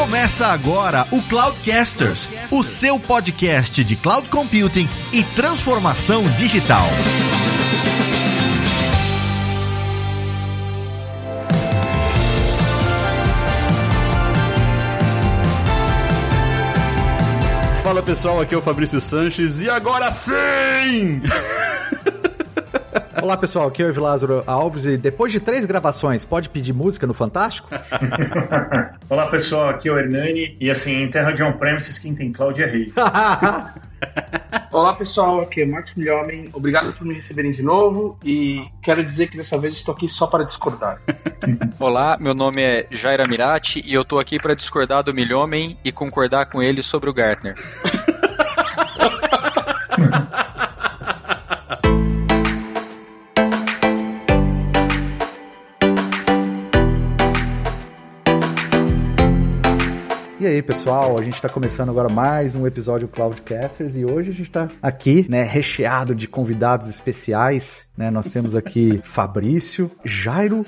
Começa agora o Cloudcasters, o seu podcast de cloud computing e transformação digital. Fala pessoal, aqui é o Fabrício Sanches e agora sim! Olá pessoal, aqui é o Lázaro Alves e depois de três gravações, pode pedir música no Fantástico? Olá pessoal, aqui é o Hernani e assim, em terra de on-premises quem tem cloud é rei. Olá pessoal, aqui é Marcos Milhomem, obrigado por me receberem de novo e quero dizer que dessa vez estou aqui só para discordar. Olá, meu nome é Jaira Mirati e eu estou aqui para discordar do Milhomem e concordar com ele sobre o Gartner. E aí, pessoal, a gente está começando agora mais um episódio Cloudcasters e hoje a gente está aqui, né, recheado de convidados especiais, né? Nós temos aqui Fabrício, Jairo,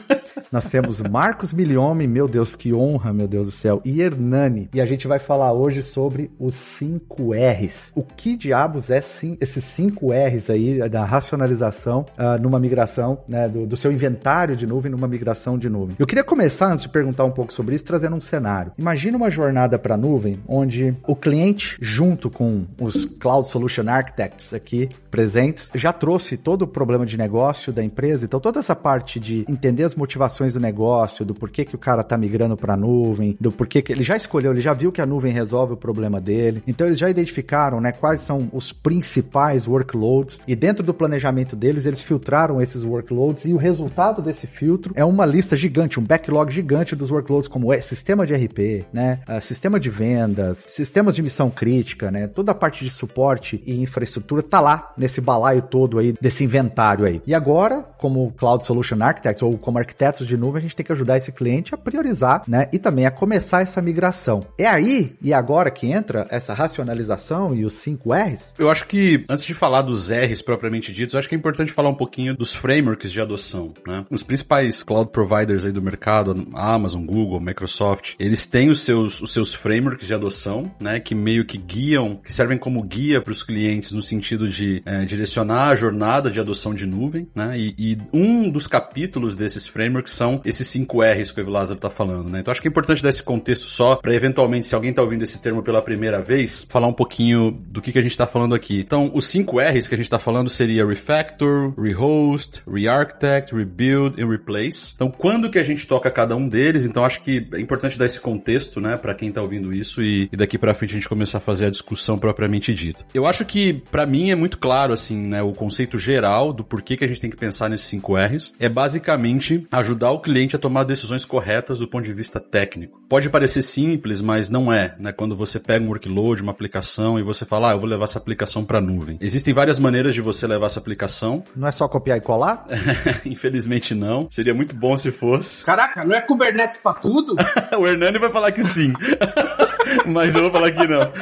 nós temos Marcos Milhome, meu Deus, que honra, meu Deus do céu, e Hernani. E a gente vai falar hoje sobre os 5 R's. O que diabos é sim, esses 5 R's aí da racionalização uh, numa migração, né, do, do seu inventário de nuvem numa migração de nuvem? Eu queria começar, antes de perguntar um pouco sobre isso, trazendo um cenário. Imagina uma jornada para nuvem, onde o cliente, junto com os Cloud Solution Architects aqui presentes, já trouxe todo o problema de negócio da empresa. Então, toda essa parte de entender as motivações do negócio, do porquê que o cara está migrando para a nuvem, do porquê que ele já escolheu, ele já viu que a nuvem resolve o problema dele. Então, eles já identificaram né, quais são os principais workloads e dentro do planejamento deles, eles filtraram esses workloads e o resultado desse filtro é uma lista gigante, um backlog gigante dos workloads como é sistema de RP, né, uh, sistema de vendas, sistemas de missão crítica, né? Toda a parte de suporte e infraestrutura tá lá nesse balaio todo aí, desse inventário aí. E agora, como Cloud Solution Architects ou como arquitetos de nuvem, a gente tem que ajudar esse cliente a priorizar, né? E também a começar essa migração. É aí e agora que entra essa racionalização e os 5 R's? Eu acho que, antes de falar dos R's propriamente ditos, acho que é importante falar um pouquinho dos frameworks de adoção, né? Os principais cloud providers aí do mercado, Amazon, Google, Microsoft, eles têm os seus, os seus frameworks frameworks de adoção, né, que meio que guiam, que servem como guia para os clientes no sentido de é, direcionar a jornada de adoção de nuvem, né, e, e, um dos capítulos desses frameworks são esses 5 R's que o Evilázaro está falando, né. Então acho que é importante dar esse contexto só para eventualmente, se alguém está ouvindo esse termo pela primeira vez, falar um pouquinho do que, que a gente está falando aqui. Então, os 5 R's que a gente está falando seria refactor, rehost, rearchitect, rebuild e replace. Então, quando que a gente toca cada um deles? Então, acho que é importante dar esse contexto, né, para quem está ouvindo isso e, e daqui para frente a gente começar a fazer a discussão propriamente dita. Eu acho que para mim é muito claro assim, né, o conceito geral do porquê que a gente tem que pensar nesses 5 R's é basicamente ajudar o cliente a tomar decisões corretas do ponto de vista técnico. Pode parecer simples, mas não é, né? Quando você pega um workload, uma aplicação e você fala, ah, eu vou levar essa aplicação para nuvem. Existem várias maneiras de você levar essa aplicação. Não é só copiar e colar? Infelizmente não. Seria muito bom se fosse. Caraca, não é Kubernetes para tudo? o Hernani vai falar que sim. Mas eu vou falar que não.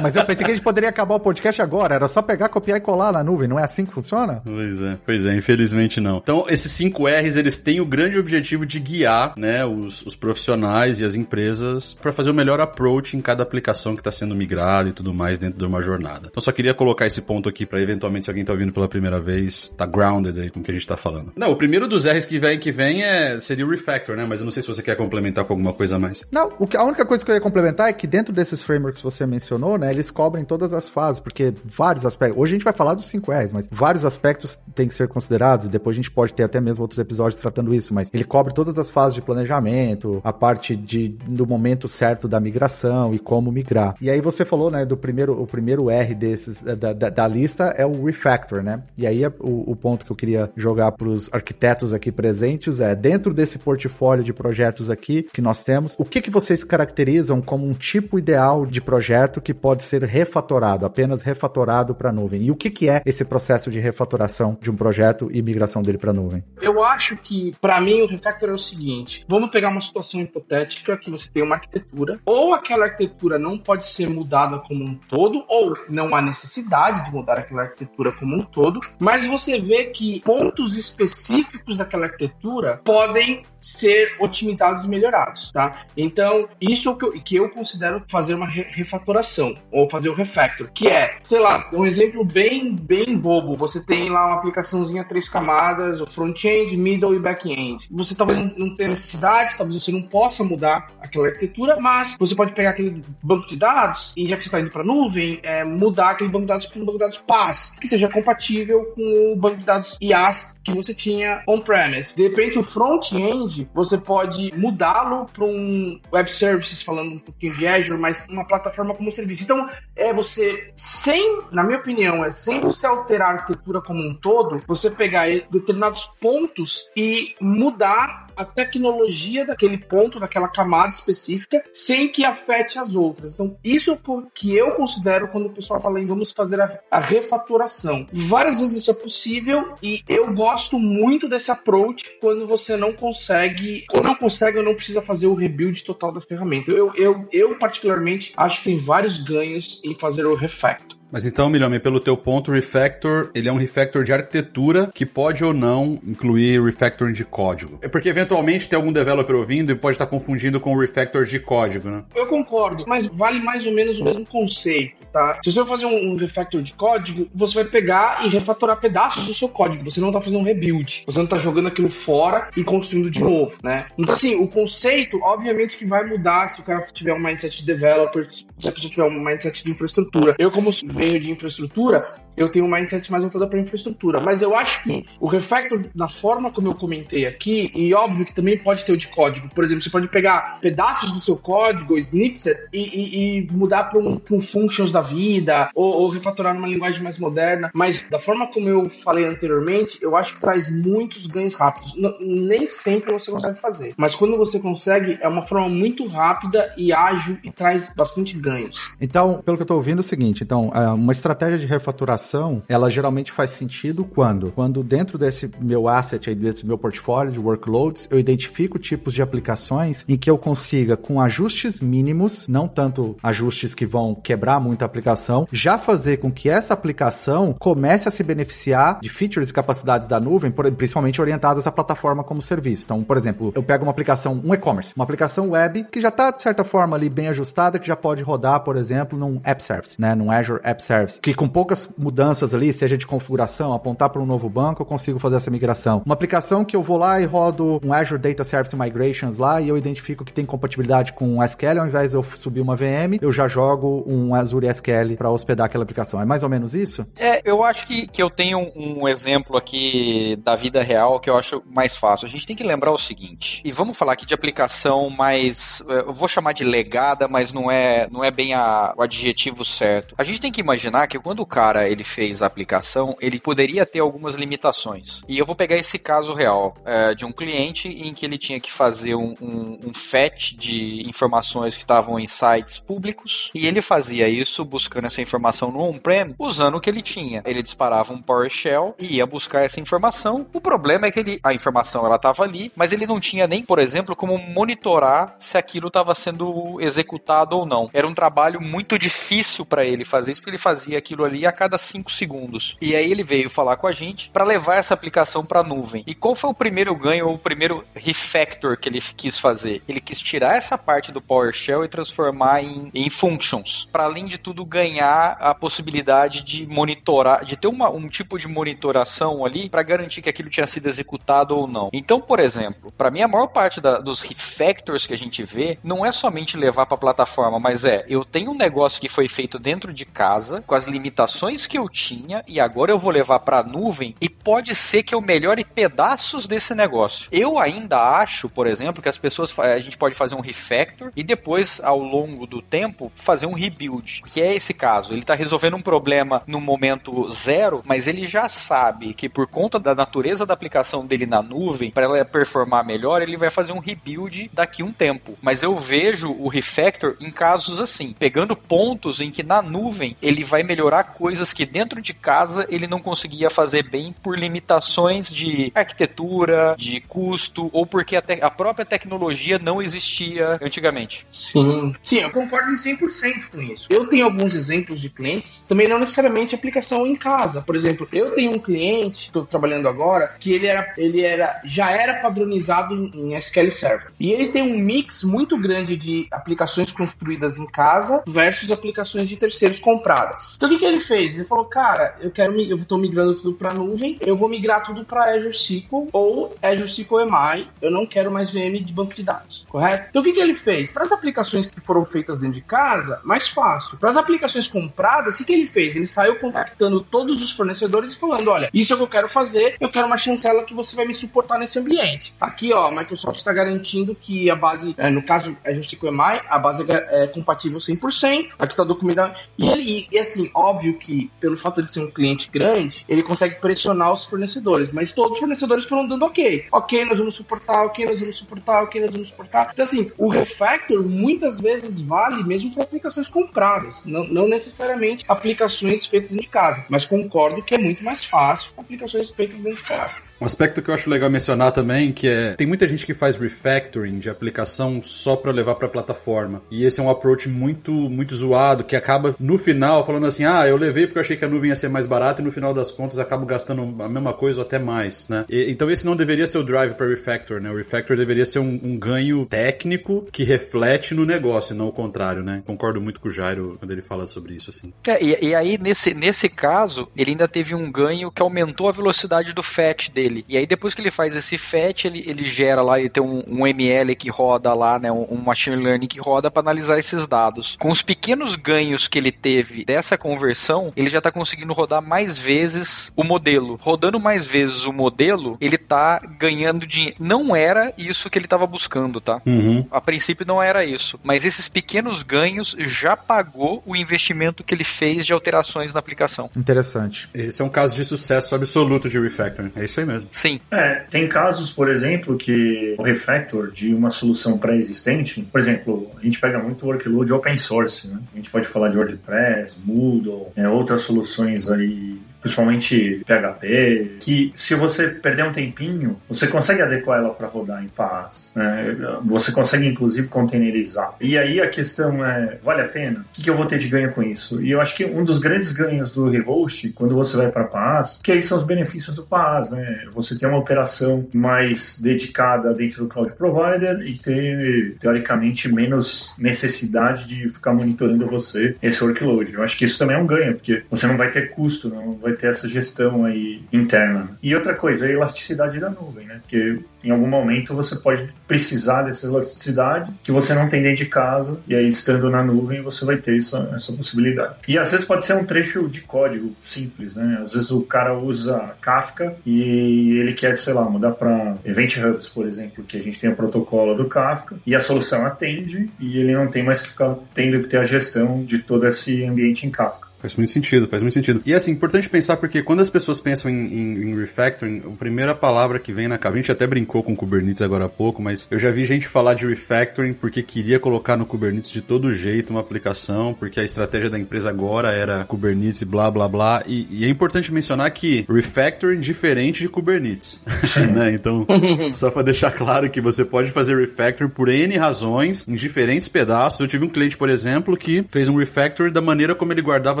Mas eu pensei que a gente poderia acabar o podcast agora. Era só pegar, copiar e colar na nuvem. Não é assim que funciona? Pois é, pois é, infelizmente não. Então, esses 5 R's, eles têm o grande objetivo de guiar, né, os, os profissionais e as empresas para fazer o melhor approach em cada aplicação que está sendo migrada e tudo mais dentro de uma jornada. Então, só queria colocar esse ponto aqui para eventualmente, se alguém tá ouvindo pela primeira vez, tá grounded aí com o que a gente tá falando. Não, o primeiro dos R's que vem, que vem é, seria o refactor, né? Mas eu não sei se você quer complementar com alguma coisa a mais. Não, o que, a única coisa que eu ia complementar é que dentro desses frameworks que você mencionou, né, eles cobrem todas as fases, porque vários aspectos. Hoje a gente vai falar dos 5 R's, mas vários aspectos têm que ser considerados. Depois a gente pode ter até mesmo outros episódios tratando isso, mas ele cobre todas as fases de planejamento, a parte de, do momento certo da migração e como migrar. E aí você falou, né, do primeiro, o primeiro R desses, da, da, da lista é o refactor, né? E aí é o, o ponto que eu queria jogar para os arquitetos aqui presentes é, dentro desse portfólio de projetos aqui que nós temos, o que, que vocês caracterizam como um tipo ideal de projeto que pode ser refatorado, apenas refatorado para a nuvem. E o que, que é esse processo de refatoração de um projeto e migração dele para a nuvem? Eu acho que, para mim, o refactor é o seguinte: vamos pegar uma situação hipotética que você tem uma arquitetura, ou aquela arquitetura não pode ser mudada como um todo, ou não há necessidade de mudar aquela arquitetura como um todo, mas você vê que pontos específicos daquela arquitetura podem ser otimizados e melhorados, tá? Então, isso é o que eu, que eu considero fazer uma refatoração, ou fazer o refactor, que é, sei lá, um exemplo bem, bem bobo, você tem lá uma aplicaçãozinha três camadas, o front-end, middle e back-end. Você talvez não tenha necessidade, talvez você não possa mudar aquela arquitetura, mas você pode pegar aquele banco de dados e já que você está indo para nuvem, é, mudar aquele banco de dados para um banco de dados PaaS, que seja compatível com o banco de dados IaaS que você tinha on-premise. De repente, o front-end, você pode mudá-lo para um web services, falando um pouquinho de Azure, mas uma plataforma como serviço. Então, é você, sem, na minha opinião, é sem você alterar a arquitetura como um todo, você pegar determinados pontos e mudar a tecnologia daquele ponto, daquela camada específica, sem que afete as outras. Então, isso é o que eu considero quando o pessoal fala em vamos fazer a, a refatoração. Várias vezes isso é possível e eu gosto muito desse approach quando você não consegue, ou não consegue ou não precisa fazer o rebuild total da ferramenta. Eu, eu, eu particularmente, acho que tem vários ganhos em fazer o refactor. Mas então, Milhome, pelo teu ponto, o refactor, ele é um refactor de arquitetura que pode ou não incluir refactoring de código. É porque eventualmente tem algum developer ouvindo e pode estar confundindo com o refactor de código, né? Eu concordo, mas vale mais ou menos o mesmo conceito, tá? Se você for fazer um refactor de código, você vai pegar e refatorar pedaços do seu código. Você não está fazendo um rebuild. Você não está jogando aquilo fora e construindo de novo, né? Então, assim, o conceito, obviamente que vai mudar se o cara tiver um mindset de developer, se a pessoa tiver um mindset de infraestrutura. Eu, como venho de infraestrutura, eu tenho um mindset mais voltado para infraestrutura. Mas eu acho que o refactor, na forma como eu comentei aqui, e óbvio que também pode ter o de código. Por exemplo, você pode pegar pedaços do seu código, snippets, e, e, e mudar para um, um, functions da vida, ou, ou refatorar numa linguagem mais moderna. Mas da forma como eu falei anteriormente, eu acho que traz muitos ganhos rápidos. N nem sempre você consegue fazer. Mas quando você consegue, é uma forma muito rápida e ágil e traz bastante ganhos. Então, pelo que eu estou ouvindo, é o seguinte: então, é, uma estratégia de refaturação, ela geralmente faz sentido quando? Quando dentro desse meu asset, aí, desse meu portfólio de workloads, eu identifico tipos de aplicações em que eu consiga, com ajustes mínimos, não tanto ajustes que vão quebrar muito a aplicação, já fazer com que essa aplicação comece a se beneficiar de features e capacidades da nuvem, principalmente orientadas à plataforma como serviço. Então, por exemplo, eu pego uma aplicação, um e-commerce, uma aplicação web que já está, de certa forma, ali bem ajustada, que já pode rodar, por exemplo, num App Service, né? Num Azure App Service, que com poucas mudanças ali, seja de configuração, apontar para um novo banco, eu consigo fazer essa migração. Uma aplicação que eu vou lá e rodo um Azure Data Service Migrations lá e eu identifico que tem compatibilidade com SQL, ao invés de eu subir uma VM, eu já jogo um Azure SQL para hospedar aquela aplicação. É mais ou menos isso? É, eu acho que, que eu tenho um, um exemplo aqui da vida real que eu acho mais fácil. A gente tem que lembrar o seguinte, e vamos falar aqui de aplicação mais, eh, eu vou chamar de legada, mas não é, não é bem a, o adjetivo certo. A gente tem que imaginar que quando o cara ele fez a aplicação, ele poderia ter algumas limitações. E eu vou pegar esse caso real é, de um cliente em que ele tinha que fazer um, um, um fetch de informações que estavam em sites públicos e ele fazia isso buscando essa informação no on-prem usando o que ele tinha. Ele disparava um PowerShell e ia buscar essa informação. O problema é que ele, a informação ela estava ali, mas ele não tinha nem, por exemplo, como monitorar se aquilo estava sendo executado ou não. Era um trabalho muito difícil para ele fazer isso, ele fazia aquilo ali a cada 5 segundos. E aí ele veio falar com a gente para levar essa aplicação para a nuvem. E qual foi o primeiro ganho ou o primeiro refactor que ele quis fazer? Ele quis tirar essa parte do PowerShell e transformar em, em functions, para além de tudo ganhar a possibilidade de monitorar, de ter uma, um tipo de monitoração ali para garantir que aquilo tinha sido executado ou não. Então, por exemplo, para mim a maior parte da, dos refactors que a gente vê não é somente levar para a plataforma, mas é eu tenho um negócio que foi feito dentro de casa casa, com as limitações que eu tinha, e agora eu vou levar para a nuvem, e pode ser que eu melhore pedaços desse negócio. Eu ainda acho, por exemplo, que as pessoas a gente pode fazer um refactor e depois, ao longo do tempo, fazer um rebuild, que é esse caso. Ele está resolvendo um problema no momento zero, mas ele já sabe que por conta da natureza da aplicação dele na nuvem, para ela performar melhor, ele vai fazer um rebuild daqui um tempo. Mas eu vejo o refactor em casos assim, pegando pontos em que na nuvem ele vai melhorar coisas que dentro de casa ele não conseguia fazer bem por limitações de arquitetura, de custo ou porque a, a própria tecnologia não existia antigamente. Sim, sim, eu concordo em 100% com isso. Eu tenho alguns exemplos de clientes, também não necessariamente aplicação em casa. Por exemplo, eu tenho um cliente, estou trabalhando agora, que ele era, ele era, já era padronizado em SQL Server. E ele tem um mix muito grande de aplicações construídas em casa versus aplicações de terceiros compradas. Então o que, que ele fez? Ele falou, cara, eu quero eu estou migrando tudo para nuvem, eu vou migrar tudo para Azure SQL ou Azure SQL MI. Eu não quero mais VM de banco de dados, correto? Então o que, que ele fez? Para as aplicações que foram feitas dentro de casa, mais fácil. Para as aplicações compradas, o que, que ele fez? Ele saiu contactando todos os fornecedores e falando: olha, isso é o que eu quero fazer, eu quero uma chancela que você vai me suportar nesse ambiente. Aqui, ó, a Microsoft está garantindo que a base, é, no caso é Justico EMI, a base é, é compatível 100%. Aqui está documentado. E, ele, e assim, óbvio que pelo fato de ser um cliente grande, ele consegue pressionar os fornecedores, mas todos os fornecedores foram dando ok. Ok, nós vamos suportar, ok, nós vamos suportar, ok, nós vamos suportar. Então, assim, o refactor muitas vezes vale mesmo para aplicações compradas, não, não necessariamente aplicações feitas de casa, mas concordo que é muito mais fácil aplicações feitas dentro de casa. Um aspecto que eu acho legal mencionar também, que é tem muita gente que faz refactoring de aplicação só para levar para plataforma. E esse é um approach muito muito zoado que acaba no final falando assim: "Ah, eu levei porque eu achei que a nuvem ia ser mais barata e no final das contas acabo gastando a mesma coisa ou até mais, né?" E, então esse não deveria ser o drive para refactor, né? O refactor deveria ser um, um, ganho técnico que reflete no negócio, não o contrário, né? Concordo muito com o Jairo quando ele fala sobre isso assim. É, e, e aí nesse nesse caso, ele ainda teve um ganho que aumentou a velocidade do fetch dele. E aí depois que ele faz esse fetch, ele, ele gera lá, ele tem um, um ML que roda lá, né, um, um machine learning que roda para analisar esses dados. Com os pequenos ganhos que ele teve dessa conversão, ele já está conseguindo rodar mais vezes o modelo. Rodando mais vezes o modelo, ele está ganhando dinheiro. Não era isso que ele estava buscando, tá? Uhum. A princípio não era isso. Mas esses pequenos ganhos já pagou o investimento que ele fez de alterações na aplicação. Interessante. Esse é um caso de sucesso absoluto de refactoring. É isso aí mesmo mesmo. Sim. É, tem casos, por exemplo, que o refactor de uma solução pré-existente, por exemplo, a gente pega muito workload open source, né? A gente pode falar de WordPress, Moodle, é, outras soluções aí principalmente PHP, que se você perder um tempinho, você consegue adequar ela para rodar em paz. Né? Você consegue, inclusive, containerizar. E aí a questão é, vale a pena? O que, eu vou ter de ganho com isso? E eu acho que um dos grandes ganhos do Revolt, quando você vai para paz, que aí são os benefícios do paz. Né? Você tem uma operação mais dedicada dentro do cloud provider e ter, teoricamente, menos necessidade de ficar monitorando você esse workload. Eu acho que isso também é um ganho, porque você não vai ter custo, não vai vai ter essa gestão aí interna. E outra coisa, a elasticidade da nuvem, né? Porque em algum momento você pode precisar dessa elasticidade que você não tem dentro de casa, e aí estando na nuvem você vai ter essa, essa possibilidade. E às vezes pode ser um trecho de código simples, né? Às vezes o cara usa Kafka e ele quer, sei lá, mudar para Event Hubs, por exemplo, que a gente tem o protocolo do Kafka, e a solução atende, e ele não tem mais que ficar tendo que ter a gestão de todo esse ambiente em Kafka. Faz muito sentido, faz muito sentido. E assim, importante pensar porque quando as pessoas pensam em, em, em, refactoring, a primeira palavra que vem na cabeça, a gente até brincou com Kubernetes agora há pouco, mas eu já vi gente falar de refactoring porque queria colocar no Kubernetes de todo jeito uma aplicação, porque a estratégia da empresa agora era Kubernetes e blá blá blá. E, e é importante mencionar que refactoring diferente de Kubernetes, né? Então, só para deixar claro que você pode fazer refactoring por N razões, em diferentes pedaços. Eu tive um cliente, por exemplo, que fez um refactor da maneira como ele guardava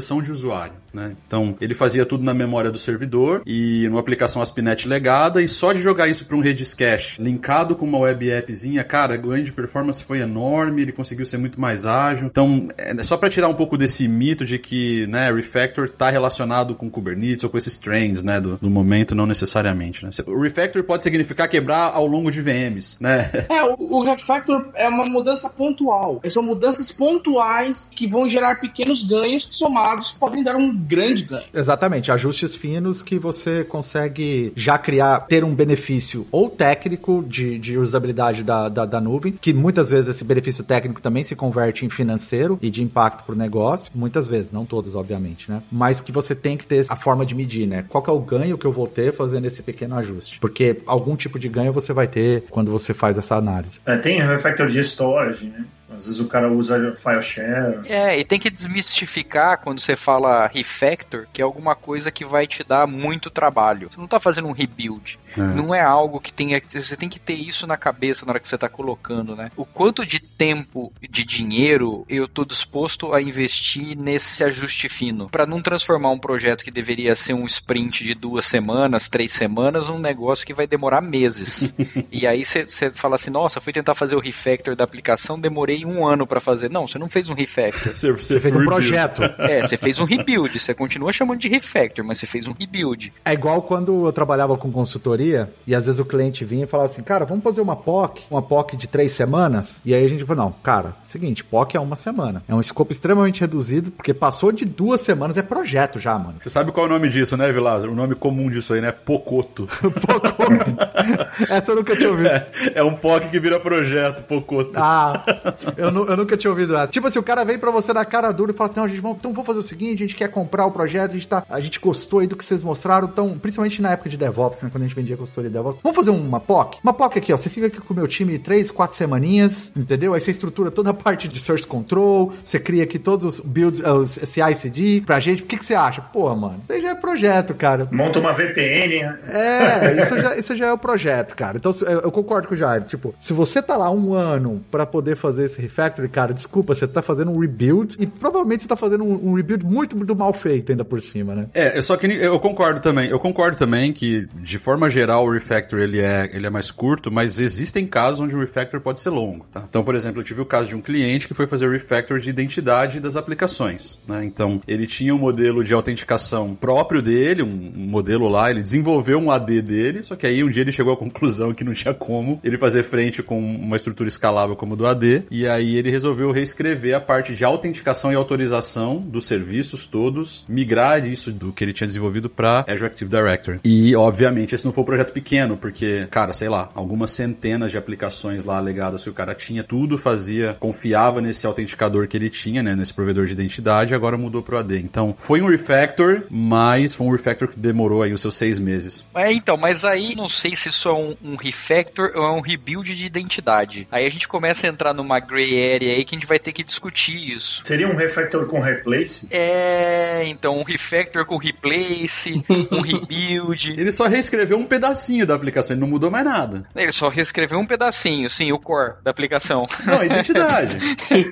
sessão de usuário, né? Então, ele fazia tudo na memória do servidor e numa aplicação ASP.NET legada e só de jogar isso para um Redis Cache linkado com uma web appzinha, cara, o ganho de performance foi enorme, ele conseguiu ser muito mais ágil. Então, é só para tirar um pouco desse mito de que, né, refactor tá relacionado com Kubernetes ou com esses trends, né, do, do momento, não necessariamente, né? O refactor pode significar quebrar ao longo de VMs, né? É, o, o refactor é uma mudança pontual. São mudanças pontuais que vão gerar pequenos ganhos que somados podem dar um grande ganho. Exatamente, ajustes finos que você consegue já criar, ter um benefício ou técnico de, de usabilidade da, da, da nuvem, que muitas vezes esse benefício técnico também se converte em financeiro e de impacto para o negócio, muitas vezes, não todas, obviamente, né? Mas que você tem que ter a forma de medir, né? Qual que é o ganho que eu vou ter fazendo esse pequeno ajuste? Porque algum tipo de ganho você vai ter quando você faz essa análise. É, tem o refactor de storage, né? Às vezes o cara usa file share. É, e tem que desmistificar quando você fala refactor, que é alguma coisa que vai te dar muito trabalho. Você não está fazendo um rebuild. É. Não é algo que tenha. Você tem que ter isso na cabeça na hora que você está colocando, né? O quanto de tempo, de dinheiro eu estou disposto a investir nesse ajuste fino. para não transformar um projeto que deveria ser um sprint de duas semanas, três semanas, um negócio que vai demorar meses. e aí você fala assim, nossa, fui tentar fazer o refactor da aplicação, demorei um ano para fazer. Não, você não fez um refactor. você, você fez um projeto. É, você fez um rebuild. Você continua chamando de refactor, mas você fez um rebuild. É igual quando eu trabalhava com consultoria e às vezes o cliente vinha e falava assim, cara, vamos fazer uma POC, uma POC de três semanas. E aí a gente falou, não, cara, seguinte, POC é uma semana. É um escopo extremamente reduzido, porque passou de duas semanas, é projeto já, mano. Você sabe qual é o nome disso, né, Vilazar? O nome comum disso aí, né? Pocoto. Pocoto. Essa eu nunca tinha ouvido. É, é um POC que vira projeto, Pocoto. Ah, eu, eu, nunca tinha ouvido essa. Tipo assim, o cara vem pra você na cara dura e fala: Não, gente, vamos, então vamos fazer o seguinte: a gente quer comprar o projeto, a gente, tá, a gente gostou aí do que vocês mostraram. Então, principalmente na época de DevOps, né, quando a gente vendia consultoria de DevOps. Vamos fazer uma POC? Uma POC aqui, ó. Você fica aqui com o meu time três, quatro semaninhas, entendeu? Aí você estrutura toda a parte de Source Control, você cria aqui todos os builds, os CI/CD pra gente. O que, que você acha? Porra, mano, isso já é projeto, cara. Monta uma VPN. Né? É, isso já, isso já é o projeto, cara. Então, eu, eu concordo com o Jair. Tipo, se você tá lá um ano para poder fazer esse refactoring, cara, desculpa, você tá fazendo um rebuild e provavelmente você tá fazendo um, um rebuild muito, muito mal feito ainda por cima, né? É, só que eu concordo também. Eu concordo também que, de forma geral, o refactor ele é, ele é mais curto, mas existem casos onde o refactor pode ser longo, tá? Então, por exemplo, eu tive o caso de um cliente que foi fazer o refactor de identidade das aplicações, né? Então, ele tinha um modelo de autenticação próprio dele, um modelo lá, ele desenvolveu um AD dele, só que aí um dia ele chegou à conclusão que não tinha como ele fazer frente com uma estrutura escalável como do AD, e aí ele resolveu reescrever a parte de autenticação e autorização dos serviços todos, migrar isso do que ele tinha desenvolvido para Azure Active Directory. E, obviamente, esse não foi um projeto pequeno, porque, cara, sei lá, algumas centenas de aplicações lá legadas que o cara tinha, tudo fazia, confiava nesse autenticador que ele tinha, né, nesse provedor de identidade, agora mudou pro AD. Então, foi um refactor, mas foi um refactor que demorou aí os seus seis meses. É, então, mas aí não sei se isso é um, um refactor ou é um rebuild de identidade. Aí a gente começa a entrar numa gray area aí que a gente vai ter que discutir isso. Seria um refactor com replace? É, então um refactor com replace, um rebuild. Ele só reescreveu um pedacinho da aplicação, ele não mudou mais nada. Ele só reescreveu um pedacinho, sim, o core da aplicação. Não, identidade.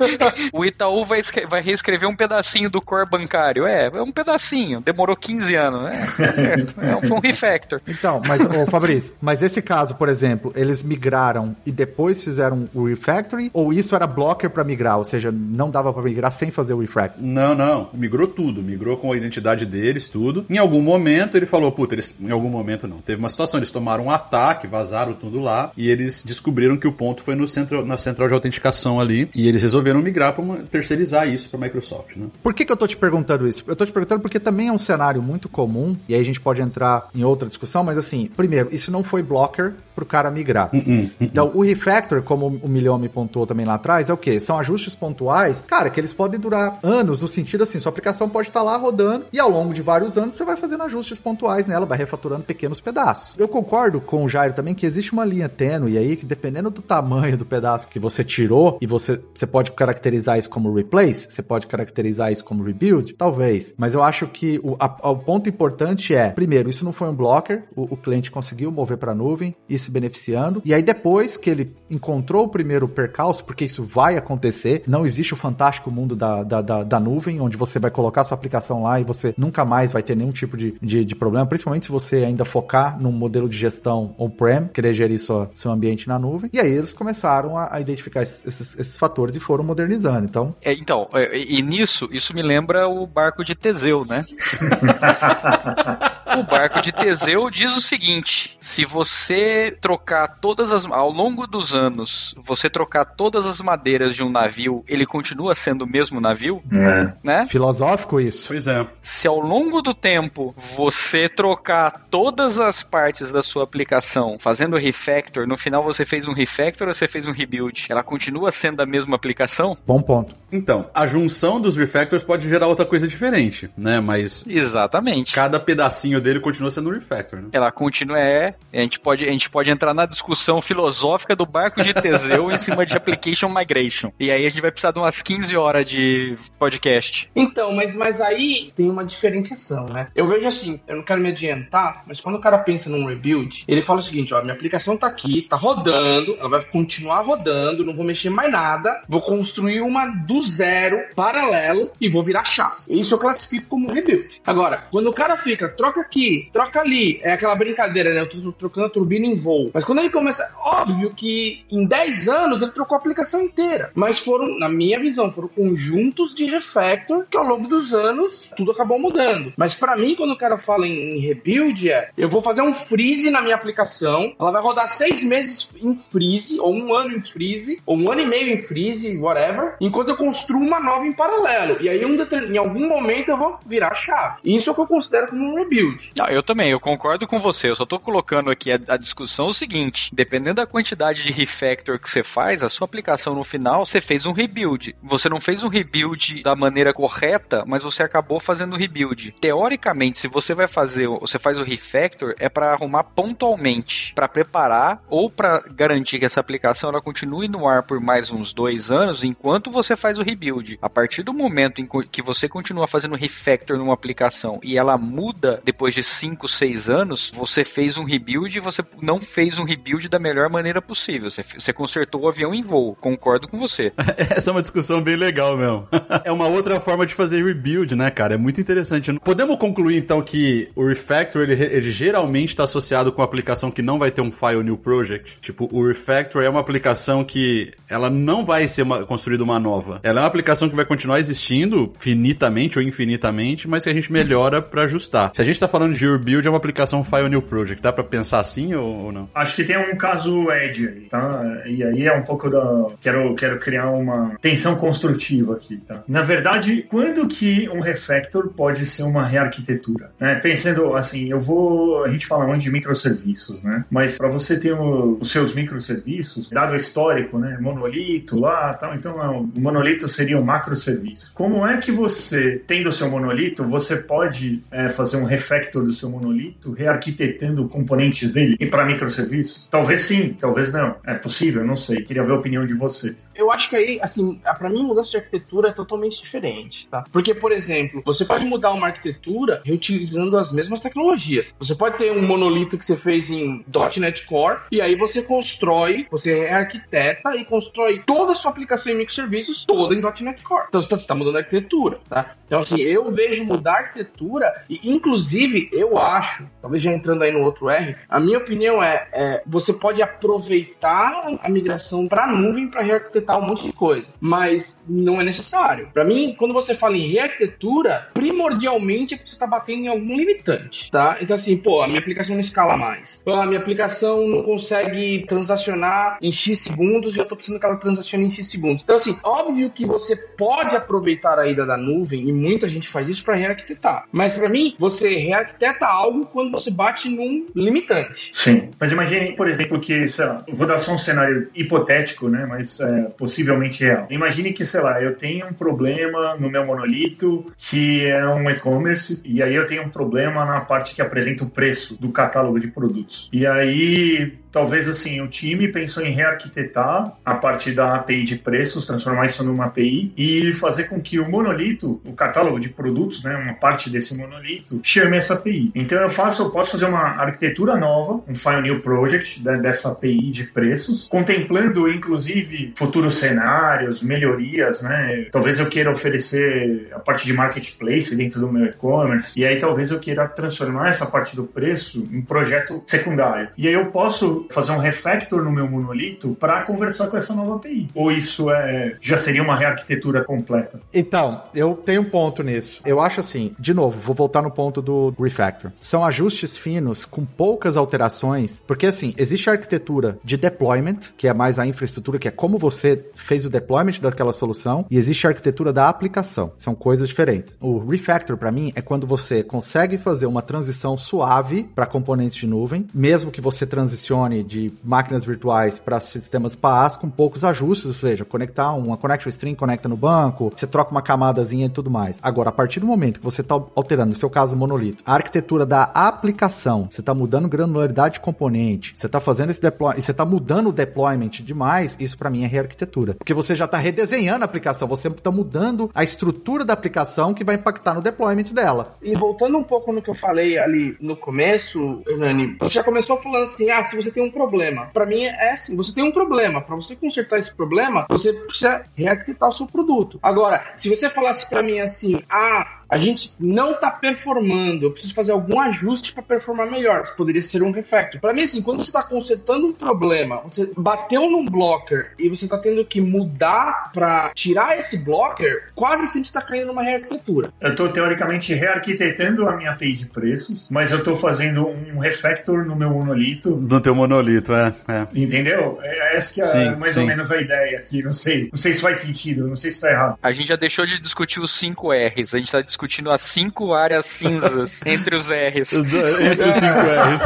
o Itaú vai, vai reescrever um pedacinho do core bancário. É, é um pedacinho, demorou 15 anos, né? Tá certo. É um, foi um refactor. Então, mas, ô Fabrício, mas esse caso, por exemplo, eles migraram e depois fizeram o refactoring, ou isso era blocker para migrar, ou seja, não dava para migrar sem fazer o refactor? Não, não, migrou tudo, migrou com a identidade deles, tudo. Em algum momento ele falou, puta, eles, em algum momento não, teve uma situação, eles tomaram um ataque, vazaram tudo lá, e eles descobriram que o ponto foi no centro, na central de autenticação ali, e eles resolveram migrar para terceirizar isso para Microsoft, né? Por que que eu tô te perguntando isso? Eu tô te perguntando porque também é um cenário muito comum, e aí a gente pode entrar em outra discussão, mas assim, primeiro, isso não foi blocker pro cara migrar. Uh -uh, uh então, o refactor, como o Milhão me pontuou também lá atrás, é o quê? São ajustes pontuais, cara, que eles podem durar anos, no sentido assim, sua aplicação pode estar tá lá rodando e ao longo de vários anos você vai fazendo ajustes pontuais nela, vai refaturando pequenos pedaços. Eu concordo com o Jairo também que existe uma linha tênue aí que dependendo do tamanho do pedaço que você tirou e você, você pode caracterizar isso como replace, você pode caracterizar isso como rebuild, talvez. Mas eu acho que o, a, o ponto importante é, primeiro, isso não foi um blocker, o, o cliente conseguiu mover para a nuvem e se beneficiando. E aí depois que ele encontrou o primeiro percalço, porque porque isso vai acontecer. Não existe o fantástico mundo da, da, da, da nuvem, onde você vai colocar sua aplicação lá e você nunca mais vai ter nenhum tipo de, de, de problema, principalmente se você ainda focar num modelo de gestão on-prem, querer gerir sua, seu ambiente na nuvem. E aí eles começaram a, a identificar esses, esses, fatores e foram modernizando. Então, é, então é, e nisso, isso me lembra o barco de Teseu, né? o barco de Teseu diz o seguinte: se você trocar todas as. ao longo dos anos, você trocar todas as madeiras de um navio, ele continua sendo o mesmo navio? É. Né? Filosófico isso. Pois é. Se ao longo do tempo você trocar todas as partes da sua aplicação fazendo refactor, no final você fez um refactor ou você fez um rebuild? Ela continua sendo a mesma aplicação? Bom ponto. Então, a junção dos refactors pode gerar outra coisa diferente, né? Mas. Exatamente. Cada pedacinho dele continua sendo um refactor, né? Ela continua, é. A gente pode, a gente pode entrar na discussão filosófica do barco de Teseu em cima de application migration. E aí a gente vai precisar de umas 15 horas de podcast. Então, mas, mas aí tem uma diferenciação, né? Eu vejo assim, eu não quero me adiantar, mas quando o cara pensa num rebuild, ele fala o seguinte: ó, minha aplicação tá aqui, tá rodando, ela vai continuar rodando, não vou mexer mais nada, vou construir uma do zero, paralelo, e vou virar chave. Isso eu classifico como rebuild. Agora, quando o cara fica, troca aqui, troca ali, é aquela brincadeira, né? Eu tô trocando a turbina em voo. Mas quando ele começa, óbvio que em 10 anos ele trocou a aplicação inteira. Mas foram, na minha visão, foram conjuntos de refactor que ao longo dos anos tudo acabou mudando. Mas para mim, quando o cara fala em, em rebuild, é eu vou fazer um freeze na minha aplicação, ela vai rodar seis meses em freeze, ou um ano em freeze, ou um ano e meio em freeze, whatever, enquanto eu construo uma nova em paralelo. E aí, um, em algum momento, eu vou virar a chave. Isso é o que eu considero como um rebuild. Não, eu também, eu concordo com você. Eu só tô colocando aqui a, a discussão o seguinte: dependendo da quantidade de refactor que você faz, a sua aplicação no final, você fez um rebuild. Você não fez um rebuild da maneira correta, mas você acabou fazendo rebuild. Teoricamente, se você vai fazer, você faz o refactor, é para arrumar pontualmente, para preparar ou para garantir que essa aplicação ela continue no ar por mais uns dois anos, enquanto você faz o rebuild. A partir do momento em que você continua fazendo refactor numa aplicação e ela muda depois de 5, 6 anos, você fez um rebuild e você não fez um rebuild da melhor maneira possível. Você, você consertou o avião em voo. Concordo com você. Essa é uma discussão bem legal mesmo. é uma outra forma de fazer rebuild, né, cara? É muito interessante. Podemos concluir então que o refactor ele, ele geralmente está associado com a aplicação que não vai ter um file new project. Tipo, o refactor é uma aplicação que ela não vai ser uma, construída uma nova. Ela é uma aplicação que vai continuar existindo finitamente ou infinitamente, mas que a gente melhora para ajustar. Se a gente está falando de rebuild, é uma aplicação file new project. Dá para pensar assim ou, ou, não? Acho que tem um caso edge aí, tá? E aí é um pouco da quero quero criar uma tensão construtiva aqui, tá? Na verdade, quando que um refactor pode ser uma rearquitetura? Né? Pensando assim, eu vou a gente fala muito de microserviços, né? Mas para você ter o, os seus microserviços, dado histórico, né? Monolito lá, tal. Então, o monolito seria um macroserviço. Como é que você, tendo o seu monolito, você pode é, fazer um refactor do seu monolito, rearquitetando componentes dele e para microserviços? Talvez sim, talvez não. É possível, não sei. Queria ver a opinião de vocês. Eu acho que aí, assim, para mim, mudança de arquitetura é totalmente diferente, tá? Porque, por exemplo, você pode mudar uma arquitetura reutilizando as mesmas tecnologias. Você pode ter um monolito que você fez em .NET Core e aí você constrói, você é arquiteta e constrói toda a sua aplicação em microserviços toda em .NET Core. Então você está mudando a arquitetura, tá? Então assim, eu vejo mudar a arquitetura e inclusive eu acho, talvez já entrando aí no outro R, a minha opinião é, é você pode aproveitar a migração para nuvem para rearquitetar um monte de coisa, mas não é necessário. Para mim, quando você fala em rearquitetura, primordialmente é porque você está batendo em algum limitante, tá? Então assim, pô, a minha aplicação não escala mais. A minha aplicação não consegue transacionar em X segundos e eu tô precisando que ela transacione em X segundos. Então, assim, óbvio que você pode aproveitar a ida da nuvem e muita gente faz isso para rearquitetar. Mas para mim, você rearquiteta algo quando você bate num limitante. Sim. Mas imagine, por exemplo, que, sei lá, vou dar só um cenário hipotético, né? Mas é, possivelmente real. Imagine que, sei lá, eu tenho um problema no meu monolito que é um e-commerce e aí eu tenho um problema na parte que apresenta o preço do catálogo de produtos. E aí talvez assim, o time pensou em rearquitetar a partir da API de preços, transformar isso numa API e fazer com que o monolito, o catálogo de produtos, né, uma parte desse monolito, chame essa API. Então eu faço, eu posso fazer uma arquitetura nova, um New Project dessa API de preços, contemplando inclusive futuros cenários, melhorias, né? Talvez eu queira oferecer a parte de marketplace dentro do meu e-commerce, e aí talvez eu queira transformar essa parte do preço em projeto secundário. E aí eu posso fazer um refactor no meu monolito para conversar com essa nova API. Ou isso é já seria uma rearquitetura completa? Então, eu tenho um ponto nisso. Eu acho assim, de novo, vou voltar no ponto do refactor. São ajustes finos com poucas alterações, porque assim, existe a arquitetura de deployment, que é mais a infraestrutura, que é como você fez o deployment daquela solução, e existe a arquitetura da aplicação. São coisas diferentes. O refactor para mim é quando você consegue fazer uma transição suave para componentes de nuvem, mesmo que você transicione de máquinas virtuais para sistemas PaaS com poucos ajustes, ou seja, conectar uma connection string conecta no banco, você troca uma camadazinha e tudo mais. Agora, a partir do momento que você está alterando, no seu caso, monolito, a arquitetura da aplicação, você está mudando granularidade de componente, você está fazendo esse deploy, você está mudando o deployment demais, isso para mim é rearquitetura. Porque você já está redesenhando a aplicação, você está mudando a estrutura da aplicação que vai impactar no deployment dela. E voltando um pouco no que eu falei ali no começo, Hernani, você já começou falando assim: ah, se você tem um problema. Para mim é assim: você tem um problema. Para você consertar esse problema, você precisa rearquitetar o seu produto. Agora, se você falasse para mim assim: ah, a gente não está performando, eu preciso fazer algum ajuste para performar melhor. Isso poderia ser um refactor. Para mim, assim, quando você está consertando um problema, você bateu num blocker e você está tendo que mudar para tirar esse blocker, quase sempre está caindo numa rearquitetura. Eu estou teoricamente rearquitetando a minha API de preços, mas eu estou fazendo um refactor no meu monolito. No teu monolito, é. é. Entendeu? É, essa que é sim, mais sim. ou menos a ideia aqui. Não sei, não sei se faz sentido, não sei se está errado. A gente já deixou de discutir os 5 R's, a gente está discutindo as cinco áreas cinzas entre os R's. entre os cinco R's.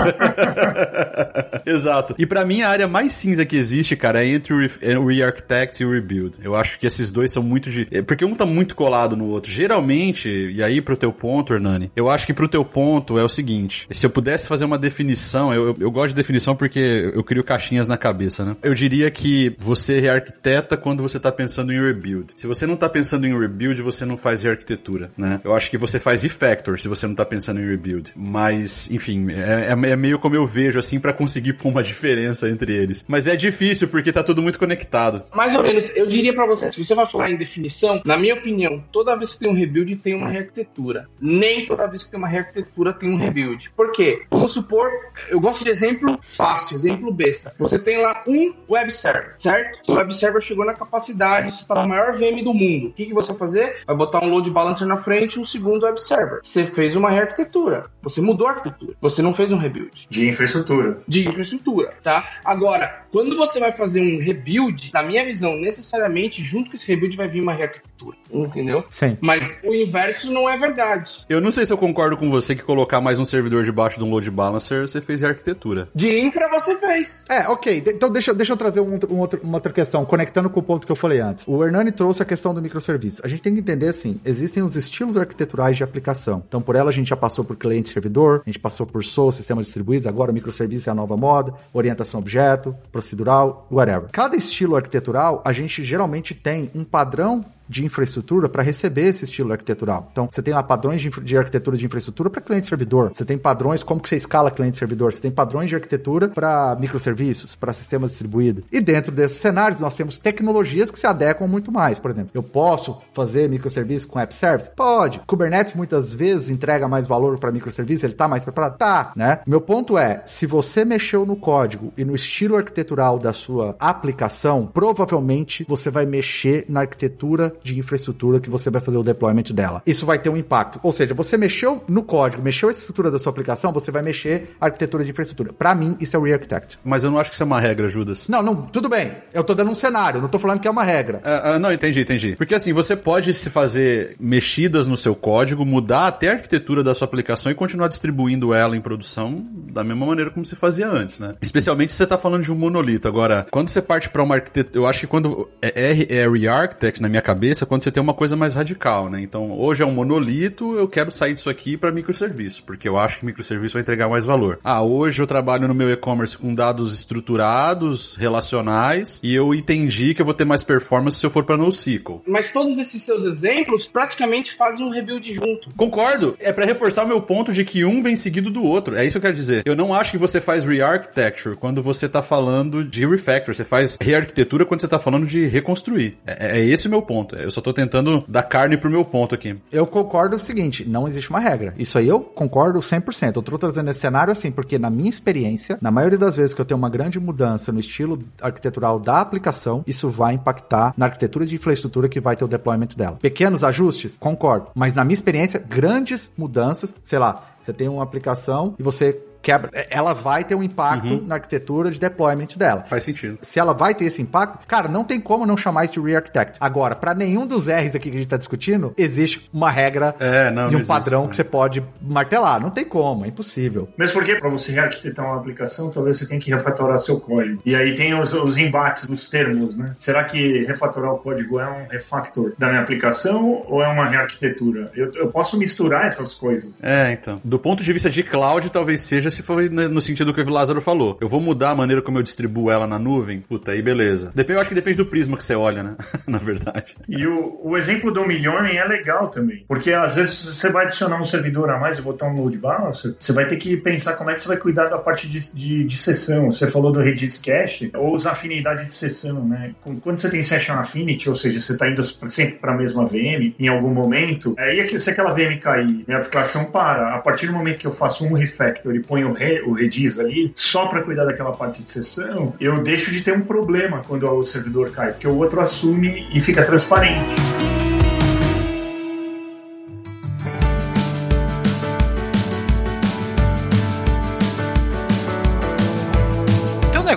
Exato. E para mim a área mais cinza que existe, cara, é entre o Re-Architect e o Rebuild. Eu acho que esses dois são muito de... É, porque um tá muito colado no outro. Geralmente, e aí pro teu ponto, Hernani, eu acho que pro teu ponto é o seguinte, se eu pudesse fazer uma definição, eu, eu, eu gosto de definição porque eu crio caixinhas na cabeça, né? Eu diria que você rearquiteta quando você tá pensando em rebuild. Se você não tá pensando em rebuild, você não faz rearquitetura, né? Eu acho que você faz e-factor se você não tá pensando em rebuild. Mas, enfim, é, é, é meio como eu vejo, assim, para conseguir pôr uma diferença entre eles. Mas é difícil porque tá tudo muito conectado. Mais ou menos, eu diria para você, se você vai falar em definição, na minha opinião, toda vez que tem um rebuild tem uma rearquitetura. Nem toda vez que tem uma rearquitetura tem um rebuild. Por quê? Vamos supor, eu gosto de exemplo fácil, exemplo besta. Você tem lá um web server, certo? O web server chegou na capacidade para o maior VM do mundo. O que, que você vai fazer? Vai botar um load balancer na frente, um segundo segundo web server. Você fez uma rearquitetura. Você mudou a arquitetura. Você não fez um rebuild. De infraestrutura. De infraestrutura, tá? Agora, quando você vai fazer um rebuild, na minha visão, necessariamente, junto com esse rebuild vai vir uma rearquitetura. Entendeu? Sim. Mas o inverso não é verdade. Eu não sei se eu concordo com você que colocar mais um servidor debaixo de um load balancer, você fez rearquitetura. De infra você fez. É, ok. Então deixa, deixa eu trazer um, um outro, uma outra questão, conectando com o ponto que eu falei antes. O Hernani trouxe a questão do microserviço. A gente tem que entender assim: existem os estilos arquiteturais de aplicação. Então, por ela, a gente já passou por cliente-servidor, a gente passou por SOA, sistemas distribuídos, agora o microserviço é a nova moda, orientação objeto, procedural, whatever. Cada estilo arquitetural, a gente geralmente tem um padrão de infraestrutura para receber esse estilo arquitetural. Então, você tem lá padrões de, de arquitetura de infraestrutura para cliente-servidor. Você tem padrões como que você escala cliente-servidor. Você tem padrões de arquitetura para microserviços, para sistemas distribuídos. E dentro desses cenários, nós temos tecnologias que se adequam muito mais. Por exemplo, eu posso fazer microserviço com app service? Pode. Kubernetes muitas vezes entrega mais valor para microserviço, ele está mais preparado? Tá, né? Meu ponto é, se você mexeu no código e no estilo arquitetural da sua aplicação, provavelmente você vai mexer na arquitetura de infraestrutura que você vai fazer o deployment dela. Isso vai ter um impacto. Ou seja, você mexeu no código, mexeu a estrutura da sua aplicação, você vai mexer a arquitetura de infraestrutura. Para mim, isso é o Re-Architect. Mas eu não acho que isso é uma regra, Judas. Não, não, tudo bem. Eu tô dando um cenário, não tô falando que é uma regra. Uh, uh, não, entendi, entendi. Porque assim, você pode se fazer mexidas no seu código, mudar até a arquitetura da sua aplicação e continuar distribuindo ela em produção da mesma maneira como se fazia antes, né? Especialmente se você tá falando de um monolito. Agora, quando você parte para uma arquitetura, eu acho que quando é, é, é Re-Architect na minha cabeça, cabeça quando você tem uma coisa mais radical, né? Então, hoje é um monolito, eu quero sair disso aqui para microserviço, porque eu acho que microserviço vai entregar mais valor. Ah, hoje eu trabalho no meu e-commerce com dados estruturados, relacionais, e eu entendi que eu vou ter mais performance se eu for para NoSQL. Mas todos esses seus exemplos praticamente fazem um rebuild junto. Concordo. É para reforçar o meu ponto de que um vem seguido do outro. É isso que eu quero dizer. Eu não acho que você faz re-architecture quando você tá falando de refactor. Você faz rearquitetura quando você tá falando de reconstruir. É, é esse o meu ponto. Eu só tô tentando dar carne pro meu ponto aqui. Eu concordo o seguinte, não existe uma regra. Isso aí eu concordo 100%. Eu tô trazendo esse cenário assim, porque na minha experiência, na maioria das vezes que eu tenho uma grande mudança no estilo arquitetural da aplicação, isso vai impactar na arquitetura de infraestrutura que vai ter o deployment dela. Pequenos ajustes? Concordo. Mas na minha experiência, grandes mudanças, sei lá, você tem uma aplicação e você quebra, ela vai ter um impacto Uhum. na arquitetura de deployment dela. Faz sentido. Se ela vai ter esse impacto, cara, não tem como não chamar isso de re-architect. Agora, para nenhum dos R's aqui que a gente tá discutindo, existe uma regra É, não, de um existe, padrão né? que você pode martelar. Não tem como, é impossível. Mesmo porque, para você rearquitetar uma aplicação, talvez você tenha que refatorar seu código. E aí tem os, os embates dos termos, né? Será que refatorar o código é um refactor da minha aplicação ou é uma rearquitetura? Eu, eu posso misturar essas coisas. É, então. Do ponto de vista de cloud, talvez seja se for ne- no sentido que o Lázaro falou. Eu vou mudar a maneira como eu distribuo ela na nuvem. Puta, aí beleza. Depende, eu acho que depende do prisma que você olha, né? na verdade. E o, o exemplo do milhões é legal também. Porque às vezes você vai adicionar um servidor a mais e botar um load balancer, você vai ter que pensar como é que você vai cuidar da parte de, de, de sessão. Você falou do Redis Cache, ou usar afinidade de sessão, né? Quando você tem Session Affinity, ou seja, você está indo sempre para a mesma VM em algum momento, aí é que se aquela VM cair, minha aplicação para. A partir do momento que eu faço um refactor e ponho o, re, o Redis ali, só para cuidar daquela parte de sessão, eu deixo de ter um problema quando o servidor cai, porque o outro assume e fica transparente.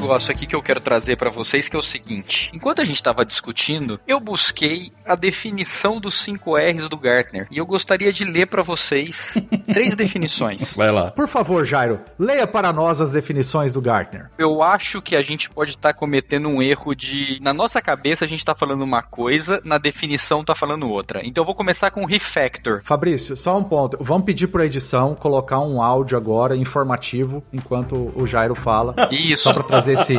Negócio aqui que eu quero trazer pra vocês que é o seguinte: enquanto a gente estava discutindo, eu busquei a definição dos 5 R's do Gartner e eu gostaria de ler pra vocês três definições. Vai lá. Por favor, Jairo, leia para nós as definições do Gartner. Eu acho que a gente pode estar cometendo um erro de. Na nossa cabeça a gente tá falando uma coisa, na definição tá falando outra. Então eu vou começar com refactor. Fabrício, só um ponto. Vamos pedir para edição colocar um áudio agora informativo enquanto o Jairo fala. Isso. Só para trazer esse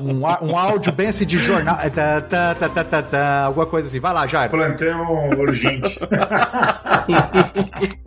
um, um áudio bem assim de jornal, é, tá, tá, tá, tá, tá, tá, alguma coisa assim. Vai lá, Jairo. Plantão urgente.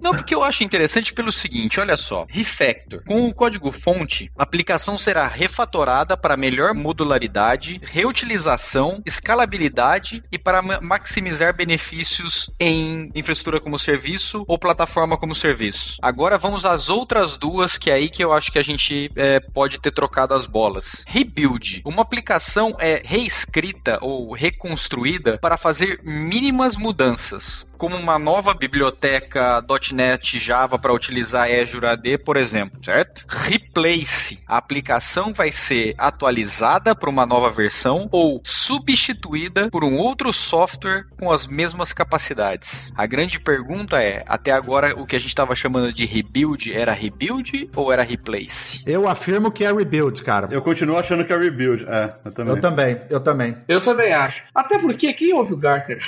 Não, porque eu acho interessante pelo seguinte, olha só. Refactor. Com o código fonte, a aplicação será refatorada para melhor modularidade, reutilização, escalabilidade e para ma- maximizar benefícios em infraestrutura como serviço ou plataforma como serviço. Agora vamos às outras duas, que é aí que eu acho que a gente é, pode ter trocado as bolas. Rebuild. Uma aplicação é reescrita ou reconstruída para fazer mínimas mudanças, como uma nova biblioteca .NET Java para utilizar Azure AD, por exemplo, certo? Replace. A aplicação vai ser atualizada para uma nova versão ou substituída por um outro software com as mesmas capacidades. A grande pergunta é, até agora o que a gente estava chamando de rebuild era rebuild ou era replace? Eu afirmo que é rebuild, cara. Eu continuo achando que é rebuild. É, eu também. Eu também, eu também. Eu também acho. Até porque quem ouve o Gartner?